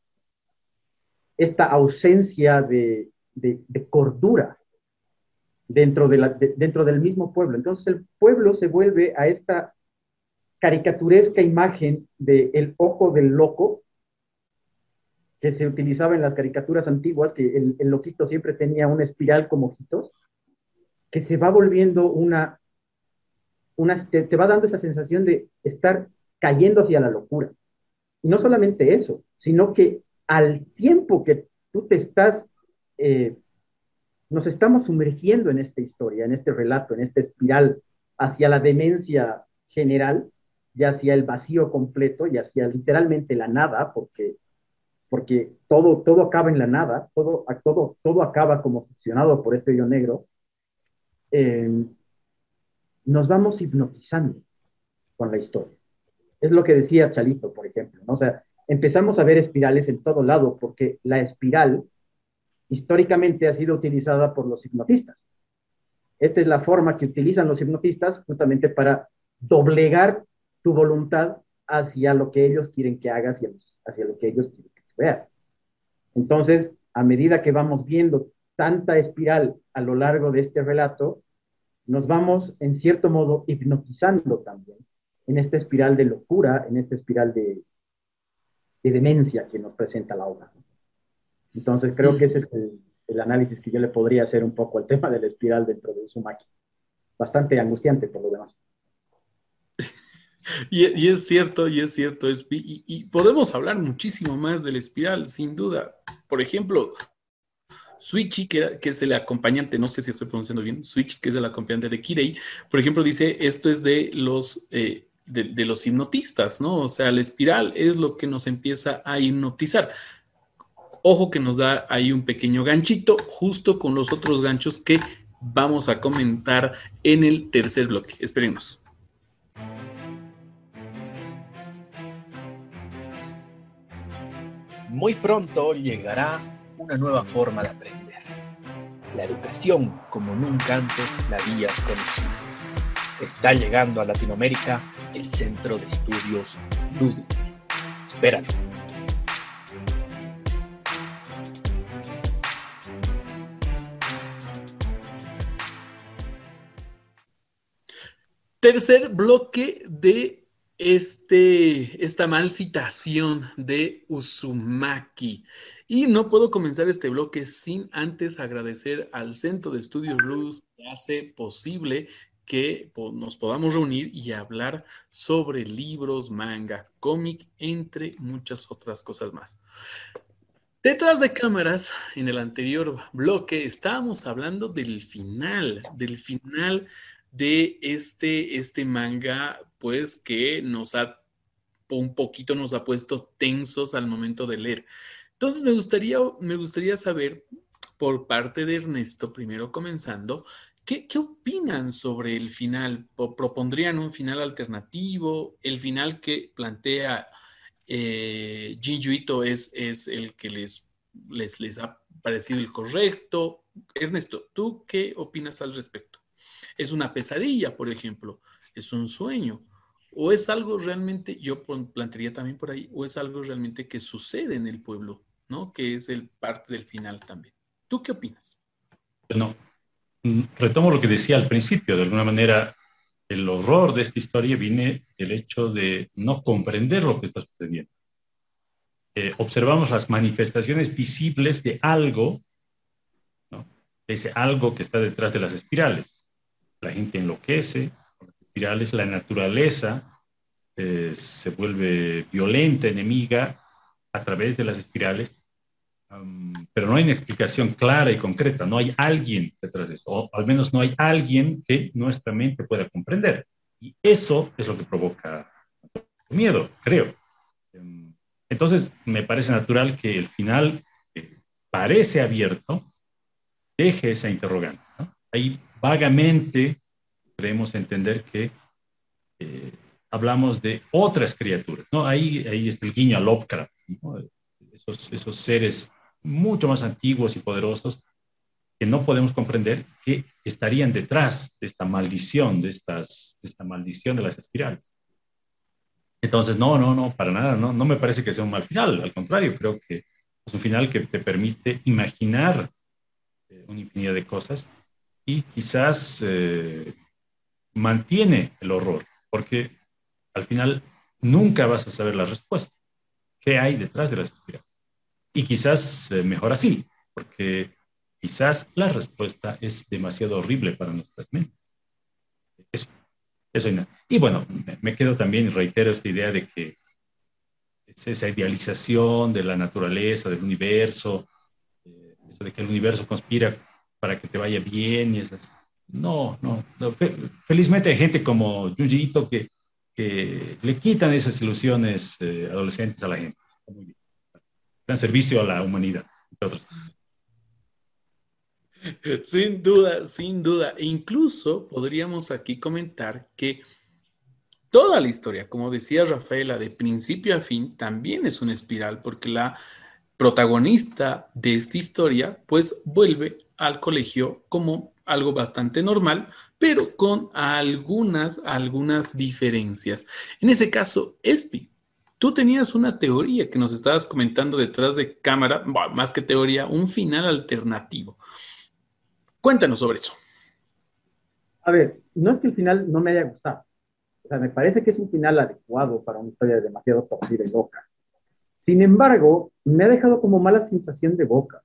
Esta ausencia de, de, cordura dentro, dentro del mismo pueblo. Entonces el pueblo se vuelve a esta caricaturesca imagen del el ojo del loco que se utilizaba en las caricaturas antiguas, que el, el loquito siempre tenía una espiral como ojitos, que se va volviendo una, una te, te va dando esa sensación de estar cayendo hacia la locura. Y no solamente eso, sino que al tiempo que tú te estás eh, nos estamos sumergiendo en esta historia, en este relato, en esta espiral hacia la demencia general y hacia el vacío completo y hacia literalmente la nada, porque, porque todo, todo acaba en la nada, todo, todo, todo acaba como funcionado por este hoyo negro, eh, nos vamos hipnotizando con la historia. Es lo que decía Chalito, por ejemplo, ¿no? O sea, empezamos a ver espirales en todo lado porque la espiral históricamente ha sido utilizada por los hipnotistas. Esta es la forma que utilizan los hipnotistas justamente para doblegar tu voluntad hacia lo que ellos quieren que hagas y hacia lo que ellos quieren que veas. Entonces, a medida que vamos viendo tanta espiral a lo largo de este relato, nos vamos, en cierto modo, hipnotizando también en esta espiral de locura, en esta espiral de, de demencia que nos presenta la obra. Entonces creo que ese es el, análisis que yo le podría hacer un poco al tema de la espiral dentro de su máquina. Bastante angustiante por lo demás. Y, es cierto, y es cierto, y, podemos hablar muchísimo más de la espiral, sin duda. Por ejemplo, Switchy, que, es el acompañante, no sé si estoy pronunciando bien, Switchy, que es el acompañante de Kirei, por ejemplo, dice, esto es de los, eh, de los hipnotistas, ¿no? O sea, la espiral es lo que nos empieza a hipnotizar. Ojo que nos da ahí un pequeño ganchito justo con los otros ganchos que vamos a comentar en el tercer bloque. Esperemos. Muy pronto llegará una nueva forma de aprender. La educación como nunca antes la habías conocido. Está llegando a Latinoamérica el Centro de Estudios Ludus. Espéralo. Tercer bloque de este, esta mal citación de Uzumaki. Y no puedo comenzar este bloque sin antes agradecer al Centro de Estudios Luz que hace posible que nos podamos reunir y hablar sobre libros, manga, cómic, entre muchas otras cosas más. Detrás de cámaras, en el anterior bloque, estábamos hablando del final, del final de este, este manga, pues que nos ha un poquito nos ha puesto tensos al momento de leer. Entonces me gustaría, me gustaría saber por parte de Ernesto, primero comenzando, ¿qué, qué opinan sobre el final? ¿Propondrían un final alternativo? ¿El final que plantea eh, es, es el que les, les, les ha parecido el correcto? Ernesto, ¿tú qué opinas al respecto? Es una pesadilla, por ejemplo, es un sueño, o es algo realmente, yo plantearía también por ahí, o es algo realmente que sucede en el pueblo, ¿no? Que es el parte del final también. ¿Tú qué opinas? No, mm, retomo lo que decía al principio, de alguna manera, el horror de esta historia viene del hecho de no comprender lo que está sucediendo. Eh, observamos las manifestaciones visibles de algo, ¿no? ese algo que está detrás de las espirales la gente enloquece, las espirales, la naturaleza eh, se vuelve violenta, enemiga a través de las espirales, pero no hay una explicación clara y concreta, no hay alguien detrás de eso, o al menos no hay alguien que nuestra mente pueda comprender. Y eso es lo que provoca miedo, creo. Em, entonces, me parece natural que el final, eh, parece abierto, deje esa interrogante. Ahí vagamente creemos entender que eh, hablamos de otras criaturas. ¿no? Ahí, ahí está el guiño a Lovecraft, esos, esos seres mucho más antiguos y poderosos que no podemos comprender que estarían detrás de esta maldición, de, estas, esta maldición de las espirales. Entonces, no, no, no, para nada, no, no me parece que sea un mal final, al contrario, creo que es un final que te permite imaginar eh, una infinidad de cosas y quizás eh, mantiene el horror, porque al final nunca vas a saber la respuesta. ¿Qué hay detrás de las espirales? Y quizás eh, mejor así, porque quizás la respuesta es demasiado horrible para nuestras mentes. Eso, eso y, nada. y bueno, me, quedo también y reitero esta idea de que es esa idealización de la naturaleza, del universo, eh, eso de que el universo conspira para que te vaya bien y esas. No, no, felizmente hay gente como Yuji que, le quitan esas ilusiones eh, adolescentes a la gente. Dan servicio a la humanidad, otros. Sin duda, sin duda. E incluso podríamos aquí comentar que toda la historia, como decía Rafaela, de principio a fin, también es una espiral, porque la protagonista de esta historia, pues vuelve al colegio como algo bastante normal, pero con algunas, algunas diferencias. En ese caso, Espi, tú tenías una teoría que nos estabas comentando detrás de cámara, más que teoría, un final alternativo. Cuéntanos sobre eso. A ver, no es que el final no me haya gustado. O sea, me parece que es un final adecuado para una historia demasiado torcida y loca. Sin embargo, me ha dejado como mala sensación de boca.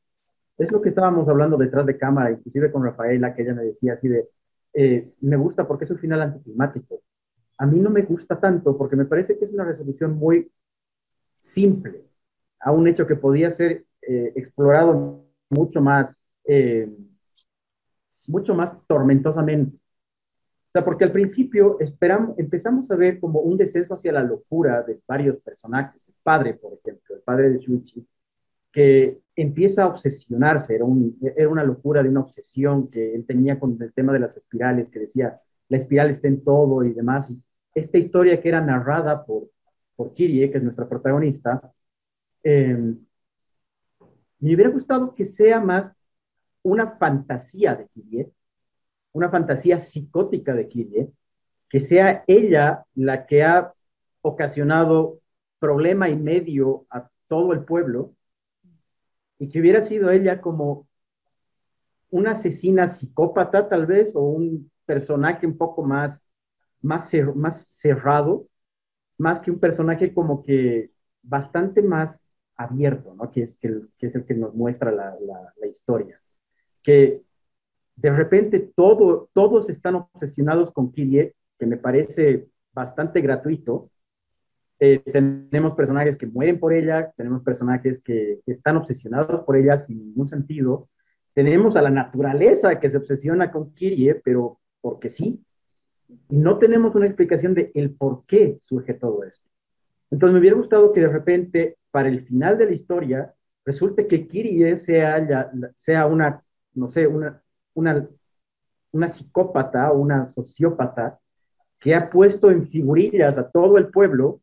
Es lo que estábamos hablando detrás de cámara, inclusive con Rafaela, que ella me decía así de, eh, me gusta porque es un final anticlimático. A mí no me gusta tanto porque me parece que es una resolución muy simple a un hecho que podía ser eh, explorado mucho más eh, mucho más tormentosamente. Sea, porque al principio esperamos, empezamos a ver como un descenso hacia la locura de varios personajes. El padre, por ejemplo, el padre de Shuichi, que empieza a obsesionarse, era, un, era una locura de una obsesión que él tenía con el tema de las espirales, que decía, la espiral está en todo y demás. esta historia que era narrada por, por Kirie, que es nuestra protagonista, eh, me hubiera gustado que sea más una fantasía de Kirie, una fantasía psicótica de Kirie, que sea ella la que ha ocasionado problema y medio a todo el pueblo y que hubiera sido ella como una asesina psicópata tal vez o un personaje un poco más, más, cerrado, más que un personaje como que bastante más abierto, ¿no? que, es, que, es el que nos muestra la, la historia que de repente todo, todos están obsesionados con Kirie, que me parece bastante gratuito. Eh, tenemos personajes que mueren por ella, tenemos personajes que, están obsesionados por ella sin ningún sentido. Tenemos a la naturaleza que se obsesiona con Kirie, pero porque sí. Y no tenemos una explicación de el por qué surge todo esto. Entonces me hubiera gustado que de repente, para el final de la historia, resulte que Kirie sea, sea una no sé, una, una, una psicópata una sociópata que ha puesto en figurillas a todo el pueblo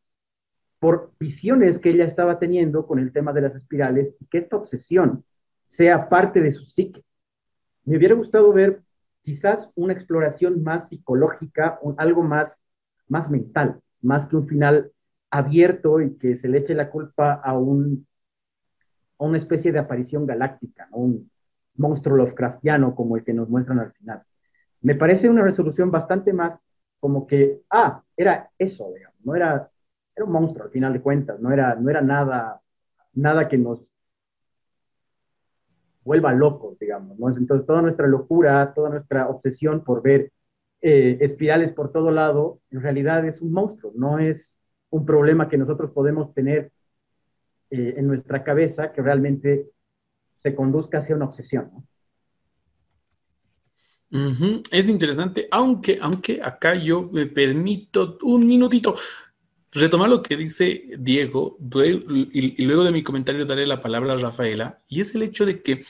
por visiones que ella estaba teniendo con el tema de las espirales y que esta obsesión sea parte de su psique. Me hubiera gustado ver quizás una exploración más psicológica, algo más, más mental, más que un final abierto y que se le eche la culpa a, un, a una especie de aparición galáctica, ¿no? un, monstruo Lovecraftiano como el que nos muestran al final. Me parece una resolución bastante más como que, ah, era eso, digamos, no era, era un monstruo al final de cuentas, no era, no era nada, nada que nos vuelva locos, digamos. Entonces toda nuestra locura, toda nuestra obsesión por ver eh, espirales por todo lado, en realidad es un monstruo, no es un problema que nosotros podemos tener eh, en nuestra cabeza que realmente se conduzca hacia una obsesión. Es interesante, aunque, aunque acá yo me permito un minutito. retomar lo que dice Diego y, y luego de mi comentario daré la palabra a Rafaela, y es el hecho de que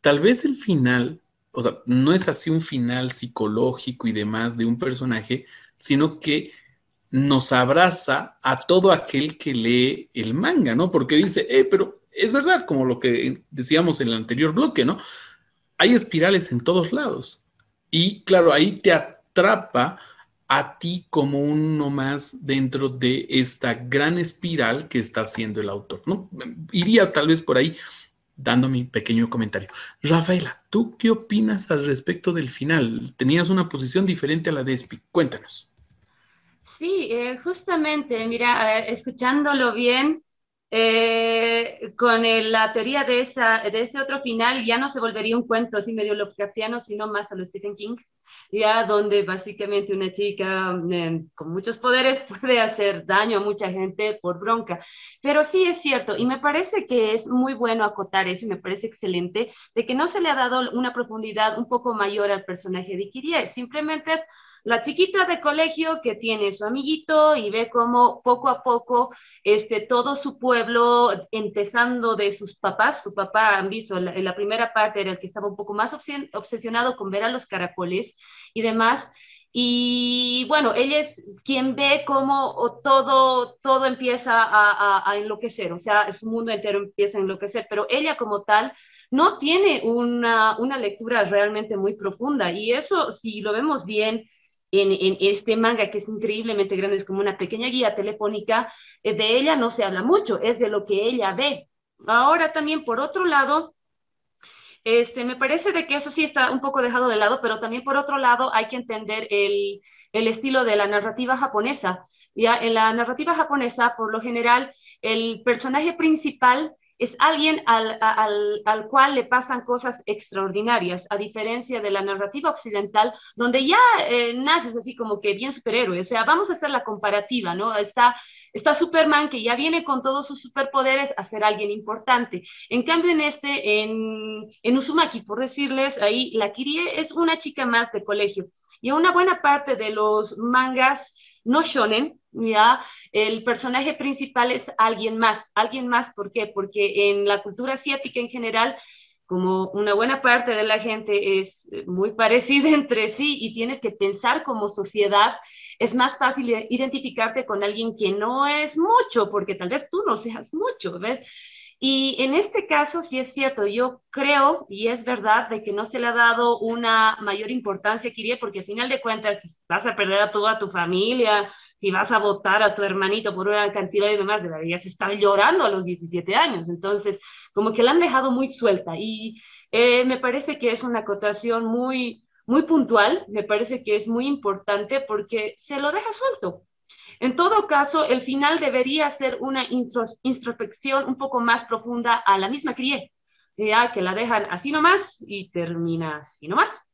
tal vez el final, o sea, no es así un final psicológico y demás de un personaje, sino que nos abraza a todo aquel que lee el manga, ¿no? Porque dice, eh, pero es verdad, como lo que decíamos en el anterior bloque, ¿no? Hay espirales en todos lados. Y claro, ahí te atrapa a ti como uno más dentro de esta gran espiral que está haciendo el autor, ¿no? Iría tal vez por ahí dando mi pequeño comentario. Rafaela, ¿tú qué opinas al respecto del final? Tenías una posición diferente a la de Espi. Cuéntanos. Sí, eh, justamente, mira, eh, escuchándolo bien, eh, con la teoría de, ese otro final, ya no se volvería un cuento así medio Lovecraftiano, sino más a lo Stephen King, ya donde básicamente una chica con muchos poderes puede hacer daño a mucha gente por bronca. Pero sí es cierto, y me parece que es muy bueno acotar eso, y me parece excelente, de que no se le ha dado una profundidad un poco mayor al personaje de Kirie, simplemente es la chiquita de colegio que tiene su amiguito y ve cómo poco a poco este, todo su pueblo, empezando de sus papás, su papá, han visto, en la, primera parte era el que estaba un poco más obsesionado con ver a los caracoles y demás, y bueno, ella es quien ve cómo todo, todo empieza a, a, enloquecer, o sea, su mundo entero empieza a enloquecer, pero ella como tal no tiene una, una lectura realmente muy profunda. Y eso, si lo vemos bien, en, este manga que es increíblemente grande, es como una pequeña guía telefónica, eh, de ella no se habla mucho, es de lo que ella ve. Ahora también, por otro lado, este, me parece de que eso sí está un poco dejado de lado, pero también por otro lado hay que entender el, el estilo de la narrativa japonesa. Ya en la narrativa japonesa, por lo general, el personaje principal es alguien al, al, cual le pasan cosas extraordinarias, a diferencia de la narrativa occidental, donde ya eh, naces así como que bien superhéroe. O sea, vamos a hacer la comparativa, ¿no? Está, está Superman que ya viene con todos sus superpoderes a ser alguien importante. En cambio, en este, en, en Uzumaki, por decirles, ahí la Kirie es una chica más de colegio. Y una buena parte de los mangas no shonen, ya el personaje principal es alguien más, alguien más, ¿por qué? Porque en la cultura asiática en general, como una buena parte de la gente es muy parecida entre sí y tienes que pensar como sociedad, es más fácil identificarte con alguien que no es mucho, porque tal vez tú no seas mucho, ¿ves? Y en este caso sí es cierto, yo creo, y es verdad, de que no se le ha dado una mayor importancia Kirie, porque al final de cuentas vas a perder a toda tu familia, si vas a votar a tu hermanito por una cantidad de demás, deberías estar llorando a los 17 años. Entonces, como que la han dejado muy suelta y eh, me parece que es una acotación muy, muy puntual, me parece que es muy importante porque se lo deja suelto. En todo caso, el final debería ser una introspección un poco más profunda a la misma cría, ya que la dejan así nomás y termina así nomás.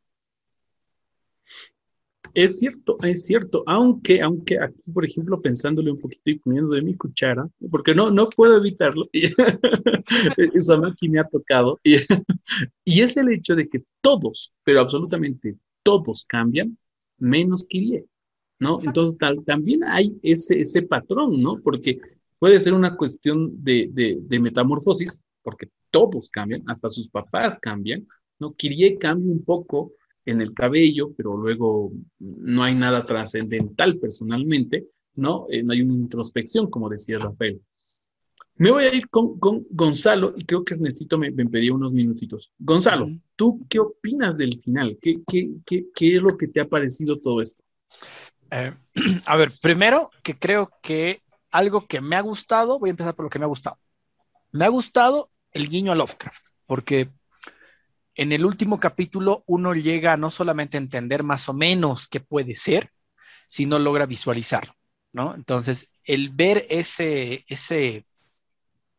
Es cierto, es cierto, aunque, aunque aquí, por ejemplo, pensándole un poquito y poniendo de mi cuchara, porque no, no puedo evitarlo, eso aquí me ha tocado, y, y, es el hecho de que todos, pero absolutamente todos cambian, menos Kirie, ¿no? Entonces tal, también hay ese, ese patrón, ¿no? Porque puede ser una cuestión de, de, de metamorfosis, porque todos cambian, hasta sus papás cambian, ¿no? Kirie cambia un poco, en el cabello, pero luego no hay nada trascendental personalmente, ¿no? Eh, no hay una introspección, como decía Rafael. Me voy a ir con, con Gonzalo y creo que Ernestito me, me pedía unos minutitos. Gonzalo, ¿tú qué opinas del final? ¿Qué, qué, qué, qué es lo que te ha parecido todo esto? Eh, a ver, primero que creo que algo que me ha gustado, voy a empezar por lo que me ha gustado. Me ha gustado el guiño a Lovecraft, porque en el último capítulo uno llega no solamente a entender más o menos qué puede ser, sino logra visualizarlo, ¿no? Entonces, el ver ese, ese,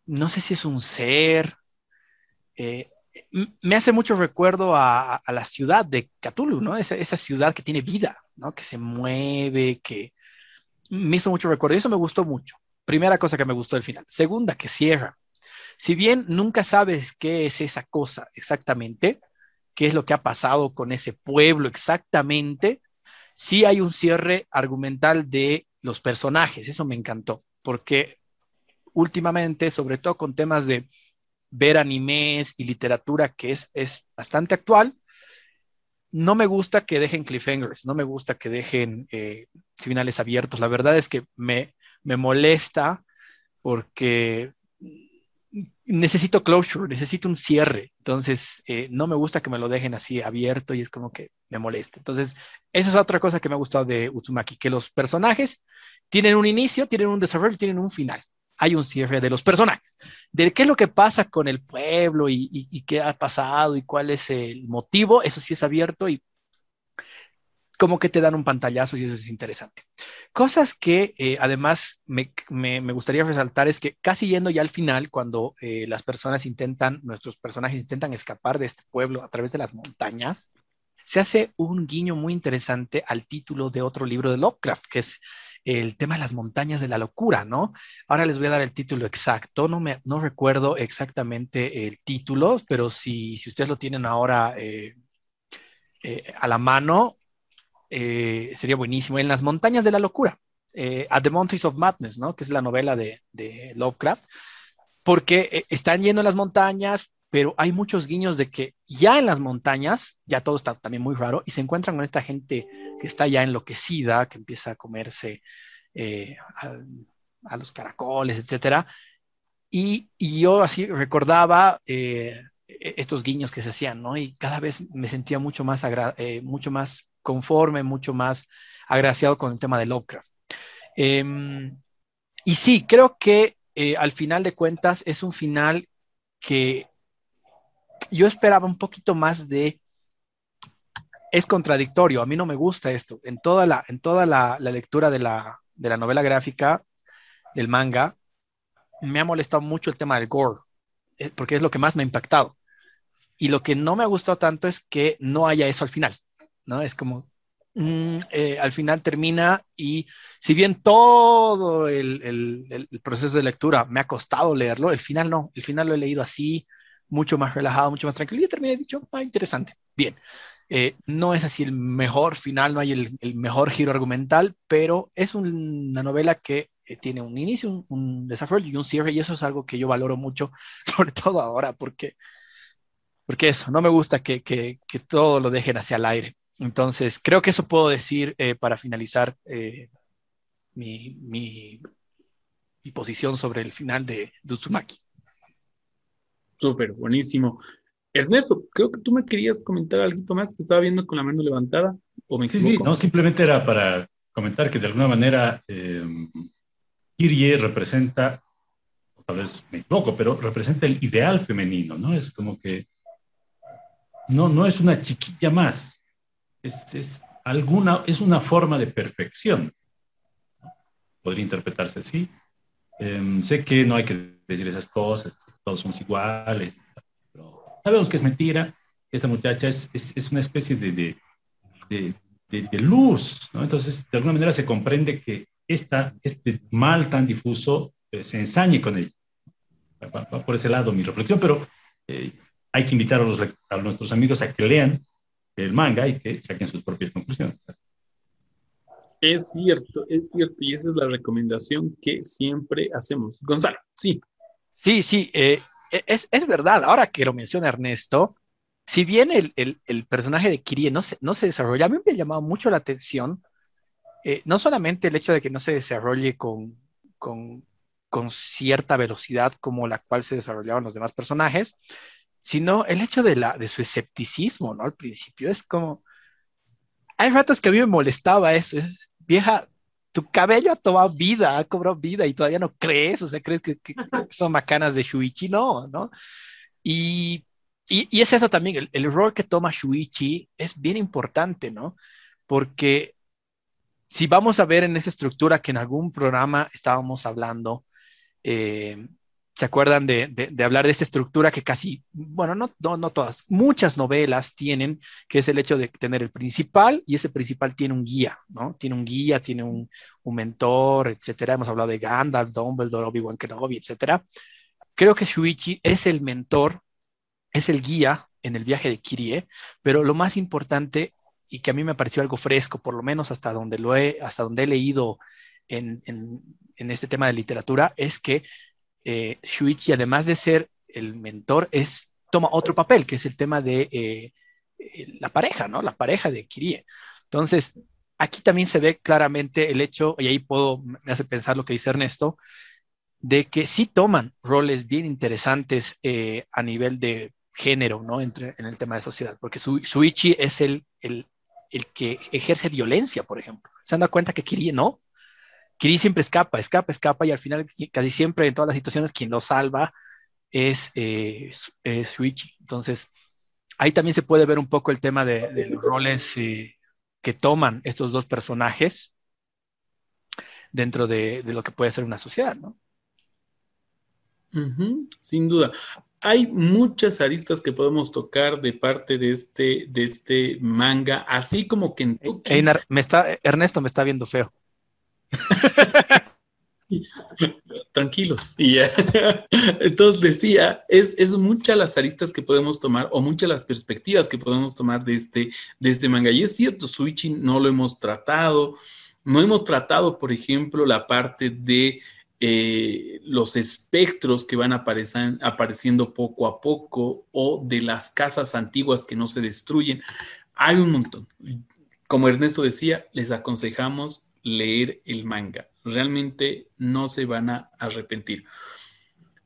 no sé si es un ser, eh, me hace mucho recuerdo a, la ciudad de Cthulhu, ¿no? Esa, esa, ciudad que tiene vida, ¿no? Que se mueve, que me hizo mucho recuerdo. Y eso me gustó mucho. Primera cosa que me gustó del final. Segunda, que cierra. Si bien nunca sabes qué es esa cosa exactamente, qué es lo que ha pasado con ese pueblo exactamente, sí hay un cierre argumental de los personajes, eso me encantó, porque últimamente, sobre todo con temas de ver animes y literatura que es, es bastante actual, no me gusta que dejen cliffhangers, no me gusta que dejen eh, finales abiertos. La verdad es que me, me molesta porque necesito closure, necesito un cierre. Entonces, eh, no me gusta que me lo dejen así abierto y es como que me molesta. Entonces, esa es otra cosa que me ha gustado de Utsumaki, que los personajes tienen un inicio, tienen un desarrollo, tienen un final. Hay un cierre de los personajes, de qué es lo que pasa con el pueblo y qué ha pasado y cuál es el motivo, eso sí es abierto y como que te dan un pantallazo y eso es interesante. Cosas que eh, además me, gustaría resaltar es que casi yendo ya al final, cuando eh, las personas intentan, nuestros personajes intentan escapar de este pueblo a través de las montañas, se hace un guiño muy interesante al título de otro libro de Lovecraft, que es el tema de las montañas de la locura, ¿no? Ahora les voy a dar el título exacto, no, me, no recuerdo exactamente el título, pero si, si ustedes lo tienen ahora eh, a la mano, eh, sería buenísimo. En las montañas de la locura, eh, At the Mountains of Madness, ¿no? Que es la novela de, Lovecraft, porque eh, están yendo a las montañas, pero hay muchos guiños de que ya en las montañas, ya todo está también muy raro, y se encuentran con esta gente que está ya enloquecida, que empieza a comerse a, los caracoles, etcétera. Y, yo así recordaba estos guiños que se hacían, ¿no? Y cada vez me sentía mucho más, mucho más conforme, mucho más agraciado con el tema de Lovecraft. Em, y sí, creo que eh, al final de cuentas es un final que yo esperaba un poquito más de... Es contradictorio, a mí no me gusta esto. En toda la, en toda la, lectura de la, de la novela gráfica, del manga, me ha molestado mucho el tema del gore, eh, porque es lo que más me ha impactado. Y lo que no me ha gustado tanto es que no haya eso al final. ¿No? Es como, mm, eh, al final termina y si bien todo el, proceso de lectura me ha costado leerlo, el final no, el final lo he leído así, mucho más relajado, mucho más tranquilo y terminé dicho, ah, interesante, bien. Eh, no es así el mejor final, no hay el, mejor giro argumental, pero es una novela que eh, tiene un inicio, un, desarrollo y un cierre, y eso es algo que yo valoro mucho, sobre todo ahora, porque, porque eso, no me gusta que, que todo lo dejen hacia el aire. Entonces, creo que eso puedo decir eh, para finalizar eh, mi, mi, posición sobre el final de Dutsumaki. Súper, buenísimo. Ernesto, creo que tú me querías comentar algo más, te estaba viendo con la mano levantada. ¿o sí, sí, no, simplemente era para comentar que de alguna manera eh, Kirie representa, tal vez me equivoco, pero representa el ideal femenino, ¿no? Es como que no, no es una chiquilla más, es, alguna, es una forma de perfección. Podría interpretarse así. Em, sé que no hay que decir esas cosas, todos somos iguales, pero sabemos que es mentira. Esta muchacha es, es, una especie de, de, de, luz, ¿no? Entonces, de alguna manera se comprende que esta, este mal tan difuso eh, se ensañe con ella. Por ese lado mi reflexión, pero eh, hay que invitar a, a nuestros amigos a que lean el manga y que saquen sus propias conclusiones. Es cierto, es cierto, y esa es la recomendación que siempre hacemos. Gonzalo, sí. Sí, sí, eh, es, es, verdad. Ahora que lo menciona Ernesto, si bien el, el, el personaje de Kirie no se, no se desarrolla, a mí me ha llamado mucho la atención, eh, no solamente el hecho de que no se desarrolle con, con, con cierta velocidad como la cual se desarrollaban los demás personajes, sino el hecho de, la, de su escepticismo, ¿no? Al principio es como, hay ratos que a mí me molestaba eso, es, vieja, tu cabello ha tomado vida, ha cobrado vida y todavía no crees, o sea, crees que, son macanas de Shuichi, no, ¿no? Y, y, es eso también, el, el, rol que toma Shuichi es bien importante, ¿no? Porque si vamos a ver en esa estructura que en algún programa estábamos hablando, eh, ¿Se acuerdan de, hablar de esta estructura que casi, bueno, no, no, todas, muchas novelas tienen, que es el hecho de tener el principal y ese principal tiene un guía, ¿no? Tiene un guía, tiene un, mentor, etcétera. Hemos hablado de Gandalf, Dumbledore, Obi-Wan Kenobi, etcétera. Creo que Shuichi es el mentor, es el guía en el viaje de Kirie, pero lo más importante y que a mí me pareció algo fresco, por lo menos hasta donde lo he, hasta donde he leído en, este tema de literatura es que eh, además de ser el mentor, es, toma otro papel, que es el tema de eh, la pareja, ¿no? La pareja de Kirie. Entonces, aquí también se ve claramente el hecho, y ahí puedo, me hace pensar lo que dice Ernesto, de que sí toman roles bien interesantes eh, a nivel de género, ¿no? Entre, en el tema de sociedad, porque Suichi es el, el, el, que ejerce violencia, por ejemplo. ¿Se han dado cuenta que Kiri no? Kiri siempre escapa, escapa, escapa, y al final, casi siempre en todas las situaciones, quien lo salva es, eh, Suichi. Entonces, ahí también se puede ver un poco el tema de, los roles eh, que toman estos dos personajes dentro de, de, lo que puede ser una sociedad, ¿no? sin duda. Hay muchas aristas que podemos tocar de parte de este, de este manga, así como que en me está, Ernesto me está viendo feo. Tranquilos. Y entonces decía, es, es muchas las aristas que podemos tomar o muchas las perspectivas que podemos tomar de este, de este manga. Y es cierto, Switching no lo hemos tratado. No hemos tratado, por ejemplo, la parte de eh, los espectros que van apareciendo poco a poco o de las casas antiguas que no se destruyen. Hay un montón. Como Ernesto decía, les aconsejamos leer el manga. Realmente no se van a arrepentir.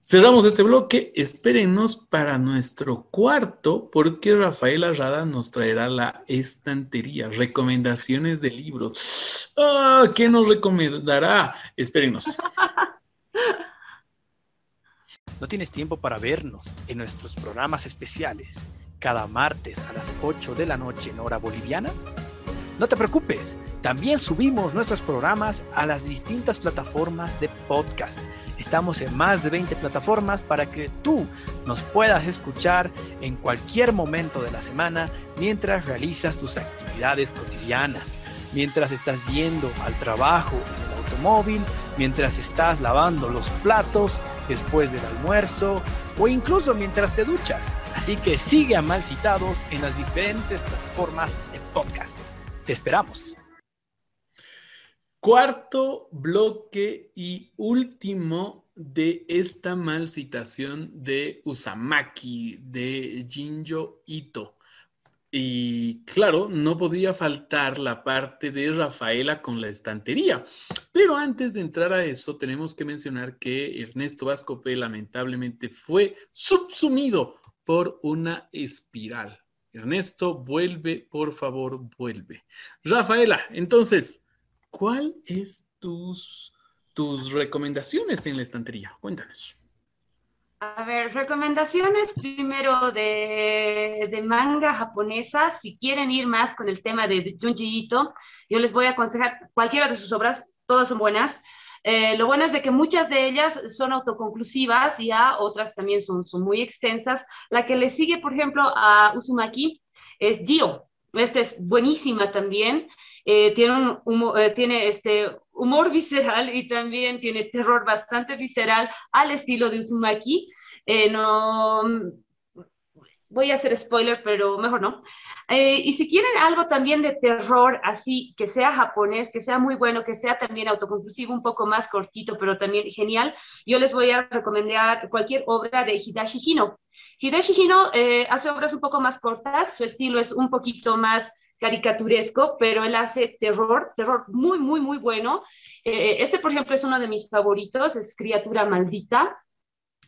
Cerramos este bloque. Espérenos para nuestro cuarto, porque Rafael Arrada nos traerá la estantería, recomendaciones de libros. Ah, ¿Qué nos recomendará? Espérenos. ¿No tienes tiempo para vernos en nuestros programas especiales cada martes a las 8 de la noche en hora boliviana? No te preocupes, también subimos nuestros programas a las distintas plataformas de podcast. Estamos en más de 20 plataformas para que tú nos puedas escuchar en cualquier momento de la semana mientras realizas tus actividades cotidianas, mientras estás yendo al trabajo en el automóvil, mientras estás lavando los platos después del almuerzo o incluso mientras te duchas. Así que sigue a Mal Citados en las diferentes plataformas de podcast. Te esperamos. Cuarto bloque y último de esta mal citación de Usamaki, de Jinjo Ito. Y claro, no podía faltar la parte de Rafaela con la estantería. Pero antes de entrar a eso, tenemos que mencionar que Ernesto Vascope lamentablemente fue subsumido por una espiral. Ernesto, vuelve, por favor, vuelve. Rafaela, entonces, ¿cuál es tus, tus recomendaciones en la estantería? Cuéntanos. A ver, recomendaciones primero de, de, manga japonesa. Si quieren ir más con el tema de Junji Ito, yo les voy a aconsejar cualquiera de sus obras, todas son buenas. Eh, lo bueno es de que muchas de ellas son autoconclusivas, ya otras también son, muy extensas. La que le sigue, por ejemplo, a Uzumaki es Gio. Esta es buenísima también. Eh, tiene, humor, eh, este humor visceral y también tiene terror bastante visceral al estilo de Uzumaki. no, voy a hacer spoiler, pero mejor no. Eh, y si quieren algo también de terror, así, que sea japonés, que sea muy bueno, que sea también autoconclusivo, un poco más cortito, pero también genial, yo les voy a recomendar cualquier obra de Hidashi Hino. Hidashi Hino eh, hace obras un poco más cortas, su estilo es un poquito más caricaturesco, pero él hace terror, terror muy, muy, muy bueno. Eh, este, por ejemplo, es uno de mis favoritos, es Criatura Maldita.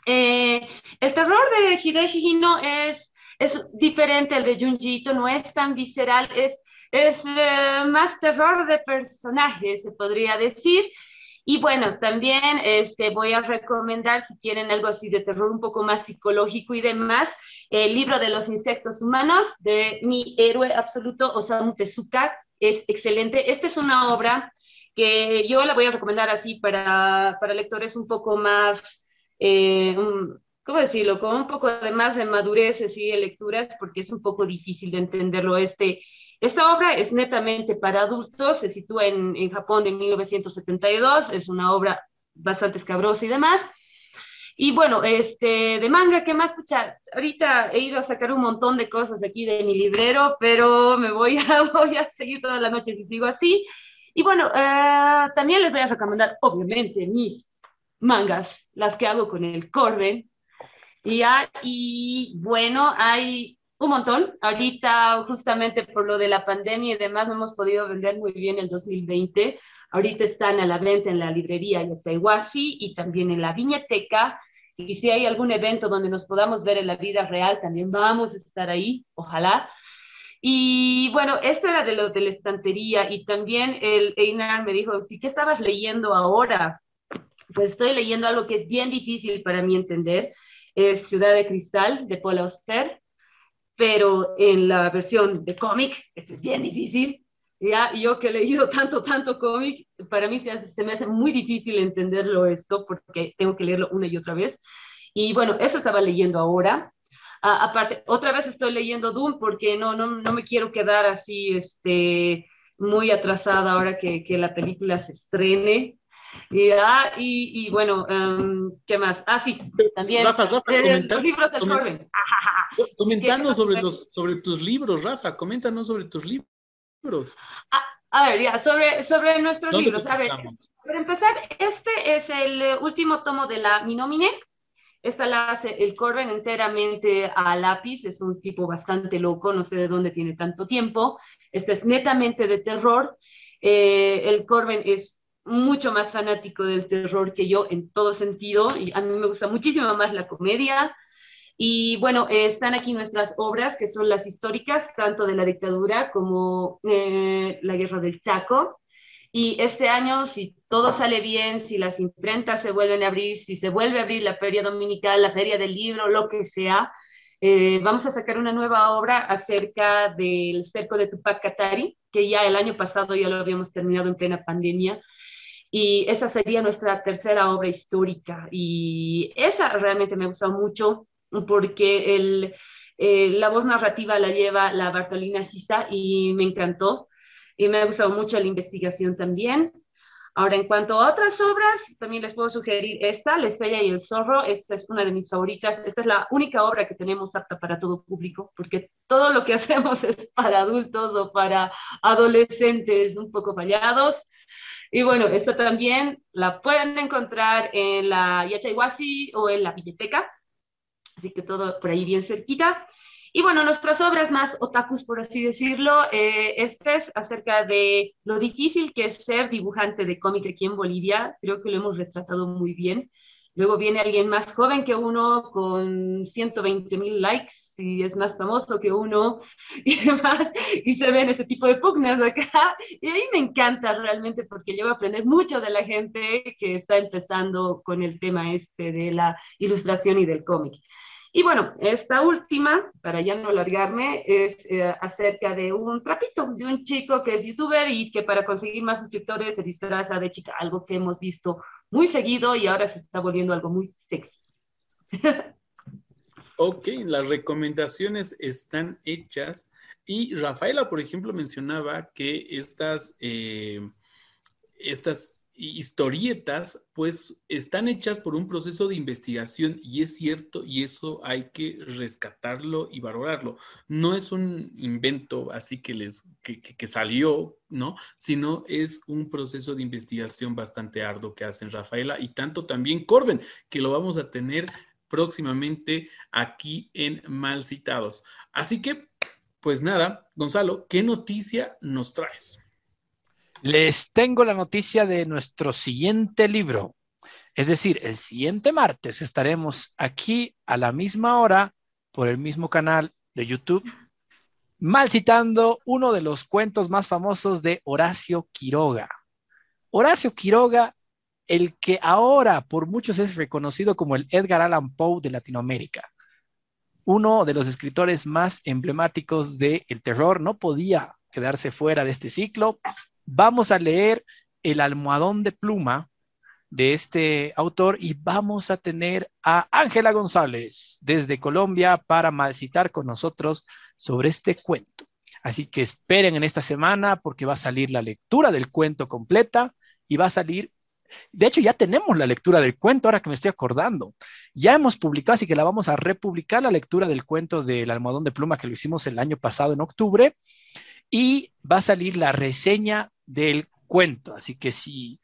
el terror de Hideshi Hino es es diferente al de Junji no es tan visceral, es, es eh, más terror de personajes, se podría decir. Y bueno, también este, voy a recomendar, si tienen algo así de terror un poco más psicológico y demás, el libro de los insectos humanos de mi héroe absoluto, Osamu Tezuka. Es excelente. Esta es una obra que yo la voy a recomendar así para, para lectores un poco más, eh, ¿cómo decirlo? Con un poco de más de madurez así de lecturas, porque es un poco difícil de entenderlo. Este, esta obra es netamente para adultos, se sitúa en, en Japón de 1972, es una obra bastante escabrosa y demás. Y bueno, este, de manga, ¿qué más? Pucha, ahorita he ido a sacar un montón de cosas aquí de mi librero, pero me voy a, voy a seguir toda la noche si sigo así. Y bueno, eh, también les voy a recomendar, obviamente, mis mangas, las que hago con el Corben. Ya, y bueno, hay un montón. Ahorita, justamente por lo de la pandemia y demás, no hemos podido vender muy bien el 2020. Ahorita están a la venta en la librería Yatayhuasi y también en la Viñeteca. Y si hay algún evento donde nos podamos ver en la vida real, también vamos a estar ahí, ojalá. Y bueno, esto era de lo de la estantería y también el Einar me dijo, sí, ¿qué estabas leyendo ahora? Pues estoy leyendo algo que es bien difícil para mí entender, es Ciudad de Cristal de Paul Auster, pero en la versión de cómic, esto es bien difícil, ya, yo que he leído tanto, tanto cómic, para mí se, me hace muy difícil entenderlo esto porque tengo que leerlo una y otra vez. Y bueno, eso estaba leyendo ahora aparte, otra vez estoy leyendo Doom porque no, no, no me quiero quedar así, este, muy atrasada ahora que, que la película se estrene. Y, ah, y, y bueno, um, ¿qué más? Ah, sí, también. Rafa, Rafa, eh, los libros de coment, Comentando sobre, los, sobre tus libros, Rafa, coméntanos sobre tus libros. Ah, a ver, ya, sobre, sobre nuestros libros. A ver, para empezar, este es el último tomo de la Minomine, esta la hace el Corben enteramente a lápiz, es un tipo bastante loco, no sé de dónde tiene tanto tiempo. Este es netamente de terror. Eh, el Corben es mucho más fanático del terror que yo en todo sentido, y a mí me gusta muchísimo más la comedia. Y bueno, están aquí nuestras obras, que son las históricas, tanto de la dictadura como eh, la guerra del Chaco. Y este año, si todo sale bien, si las imprentas se vuelven a abrir, si se vuelve a abrir la feria dominical, la feria del libro, lo que sea, eh, vamos a sacar una nueva obra acerca del cerco de Tupac Katari, que ya el año pasado ya lo habíamos terminado en plena pandemia. Y esa sería nuestra tercera obra histórica. Y esa realmente me gustó mucho porque eh, la voz narrativa la lleva la Bartolina Sisa y me encantó y me ha gustado mucho la investigación también. Ahora, en cuanto a otras obras, también les puedo sugerir esta, La estrella y el zorro. Esta es una de mis favoritas. Esta es la única obra que tenemos apta para todo público, porque todo lo que hacemos es para adultos o para adolescentes un poco fallados. Y bueno, esta también la pueden encontrar en la Yachayhuasi o en la Biblioteca. Así que todo por ahí bien cerquita. Y bueno, nuestras obras más otakus, por así decirlo, eh, este es acerca de lo difícil que es ser dibujante de cómic aquí en Bolivia. Creo que lo hemos retratado muy bien. Luego viene alguien más joven que uno con 120 mil likes y es más famoso que uno y demás. Y se ven ese tipo de pugnas acá. Y ahí me encanta realmente porque voy a aprender mucho de la gente que está empezando con el tema este de la ilustración y del cómic. Y bueno, esta última, para ya no alargarme, es eh, acerca de un trapito, de un chico que es youtuber y que para conseguir más suscriptores se disfraza de chica, algo que hemos visto muy seguido y ahora se está volviendo algo muy sexy. ok, las recomendaciones están hechas y Rafaela, por ejemplo, mencionaba que estas, eh, estas historietas, pues están hechas por un proceso de investigación y es cierto y eso hay que rescatarlo y valorarlo. No es un invento así que les que, salió, ¿no? Sino es un proceso de investigación bastante arduo que hacen Rafaela y tanto también Corben, que lo vamos a tener próximamente aquí en Mal Citados. Así que, pues nada, Gonzalo, ¿qué noticia nos traes? Les tengo la noticia de nuestro siguiente libro. Es decir, el siguiente martes estaremos aquí a la misma hora por el mismo canal de YouTube, mal citando uno de los cuentos más famosos de Horacio Quiroga. Horacio Quiroga, el que ahora por muchos es reconocido como el Edgar Allan Poe de Latinoamérica. Uno de los escritores más emblemáticos del terror, no podía quedarse fuera de este ciclo Vamos a leer El almohadón de pluma de este autor y vamos a tener a Ángela González desde Colombia para malcitar con nosotros sobre este cuento. Así que esperen en esta semana porque va a salir la lectura del cuento completa y va a salir de hecho, ya tenemos la lectura del cuento, ahora que me estoy acordando. Ya hemos publicado, así que la vamos a republicar, la lectura del cuento del almohadón de pluma que lo hicimos el año pasado en octubre. Y va a salir la reseña del cuento. Así que si,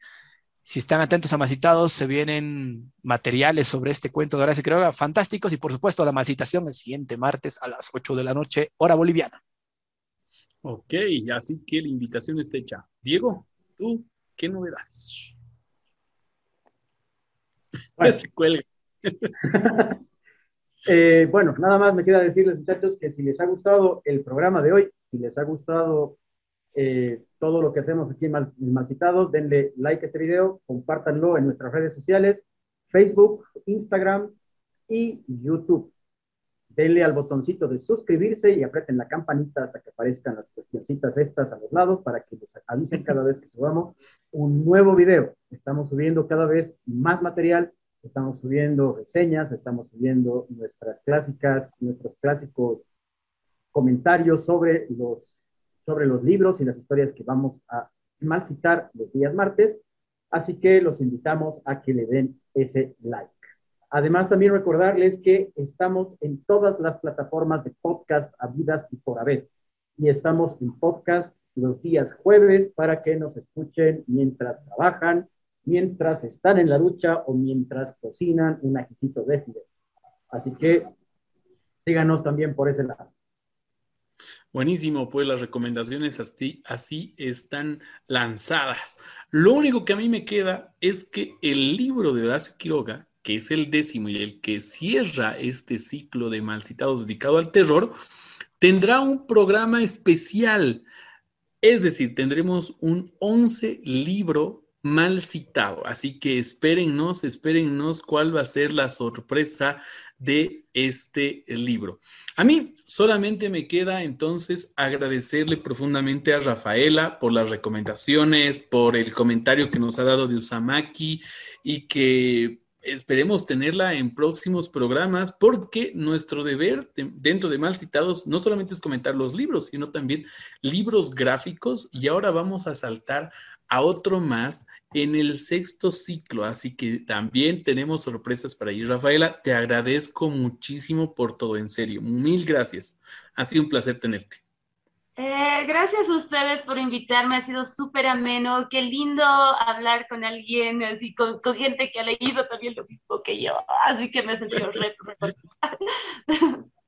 si están atentos a Macitados, se vienen materiales sobre este cuento de Horacio Quiroga fantásticos y por supuesto la macitación el siguiente martes a las 8 de la noche, hora boliviana. Ok, así que la invitación está hecha. Diego, tú, ¿qué novedades? Se cuelga. Eh, bueno, nada más me queda decirles, muchachos, que si les ha gustado el programa de hoy, si les ha gustado eh, todo lo que hacemos aquí en Mal, Malcitados, denle like a este video, compártanlo en nuestras redes sociales, Facebook, Instagram y YouTube. Denle al botoncito de suscribirse y aprieten la campanita hasta que aparezcan las cuestioncitas estas a los lados para que les avisen cada vez que subamos un nuevo video. Estamos subiendo cada vez más material estamos subiendo reseñas, estamos subiendo nuestras clásicas, nuestros clásicos comentarios sobre los, sobre los libros y las historias que vamos a mal citar los días martes. Así que los invitamos a que le den ese like. Además, también recordarles que estamos en todas las plataformas de podcast habidas y por haber. Y estamos en podcast los días jueves para que nos escuchen mientras trabajan, mientras están en la ducha o mientras cocinan un ajicito de fideo. Así que síganos también por ese lado. Buenísimo, pues las recomendaciones así, están lanzadas. Lo único que a mí me queda es que el libro de Horacio Quiroga, que es el décimo y el que cierra este ciclo de malcitados dedicado al terror, tendrá un programa especial. Es decir, tendremos un 11 libro mal citado. Así que espérennos, espérennos cuál va a ser la sorpresa de este libro. A mí solamente me queda entonces agradecerle profundamente a Rafaela por las recomendaciones, por el comentario que nos ha dado de Usamaki y que esperemos tenerla en próximos programas porque nuestro deber dentro de Mal Citados no solamente es comentar los libros, sino también libros gráficos y ahora vamos a saltar a otro más en el sexto ciclo. Así que también tenemos sorpresas para ir, Rafaela. Te agradezco muchísimo por todo, en serio. Mil gracias. Ha sido un placer tenerte. Eh, gracias a ustedes por invitarme, ha sido súper ameno, qué lindo hablar con alguien, así con, gente que ha leído también lo mismo que yo, así que me he sentido re,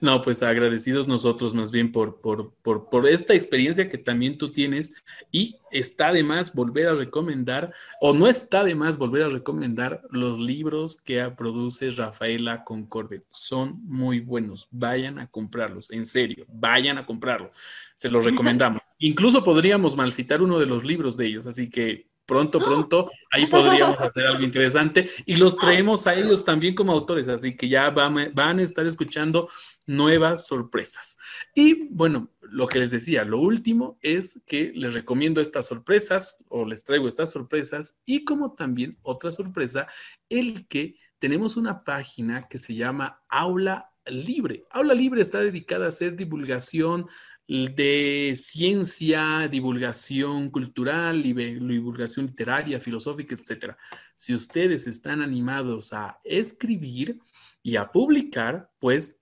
No, pues agradecidos nosotros más bien por, por, por, esta experiencia que también tú tienes y está de más volver a recomendar, o no está de más volver a recomendar los libros que produce Rafaela Concordet. Son muy buenos, vayan a comprarlos, en serio, vayan a comprarlos, se los recomendamos. Incluso podríamos malcitar uno de los libros de ellos, así que pronto, pronto, ahí podríamos hacer algo interesante y los traemos a ellos también como autores, así que ya van, van a estar escuchando nuevas sorpresas. Y bueno, lo que les decía, lo último es que les recomiendo estas sorpresas o les traigo estas sorpresas y como también otra sorpresa, el que tenemos una página que se llama Aula Libre. Aula Libre está dedicada a hacer divulgación de ciencia, divulgación cultural, divulgación literaria, filosófica, etc. Si ustedes están animados a escribir y a publicar, pues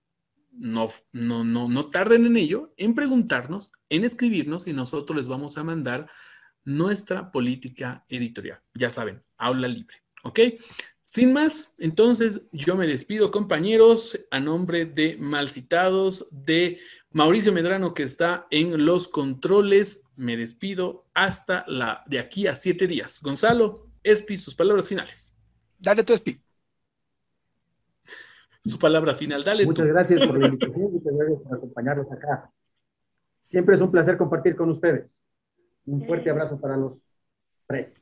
no, no, no, no tarden en ello, en preguntarnos, en escribirnos y nosotros les vamos a mandar nuestra política editorial. Ya saben, aula libre. ¿Ok? Sin más, entonces yo me despido, compañeros, a nombre de Malcitados, de Mauricio Medrano, que está en los controles. Me despido hasta la de aquí a siete días. Gonzalo, Espi, sus palabras finales. Dale tu Espi. Su palabra final, dale. Muchas gracias por la invitación, muchas gracias por acompañarnos acá. Siempre es un placer compartir con ustedes. Un fuerte abrazo para los tres.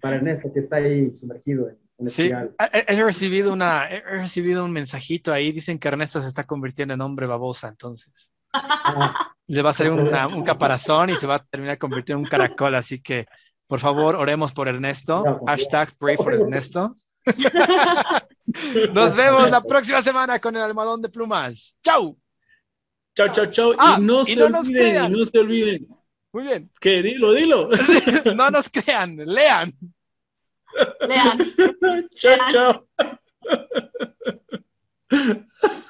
Para Ernesto, que está ahí sumergido en Sí, he, recibido una, he recibido un mensajito ahí, dicen que Ernesto se está convirtiendo en hombre babosa, entonces. Le va a salir un caparazón y se va a terminar convirtiendo en un caracol, así que por favor oremos por Ernesto. Hashtag pray for Ernesto. Nos vemos la próxima semana con el almohadón de plumas. ¡Chau! Chau, chau, chau. y ah, no, se, olviden, no se olviden. Muy bien. ¿Qué? Dilo, dilo. no nos crean, lean. Leon. Churchill. Leon.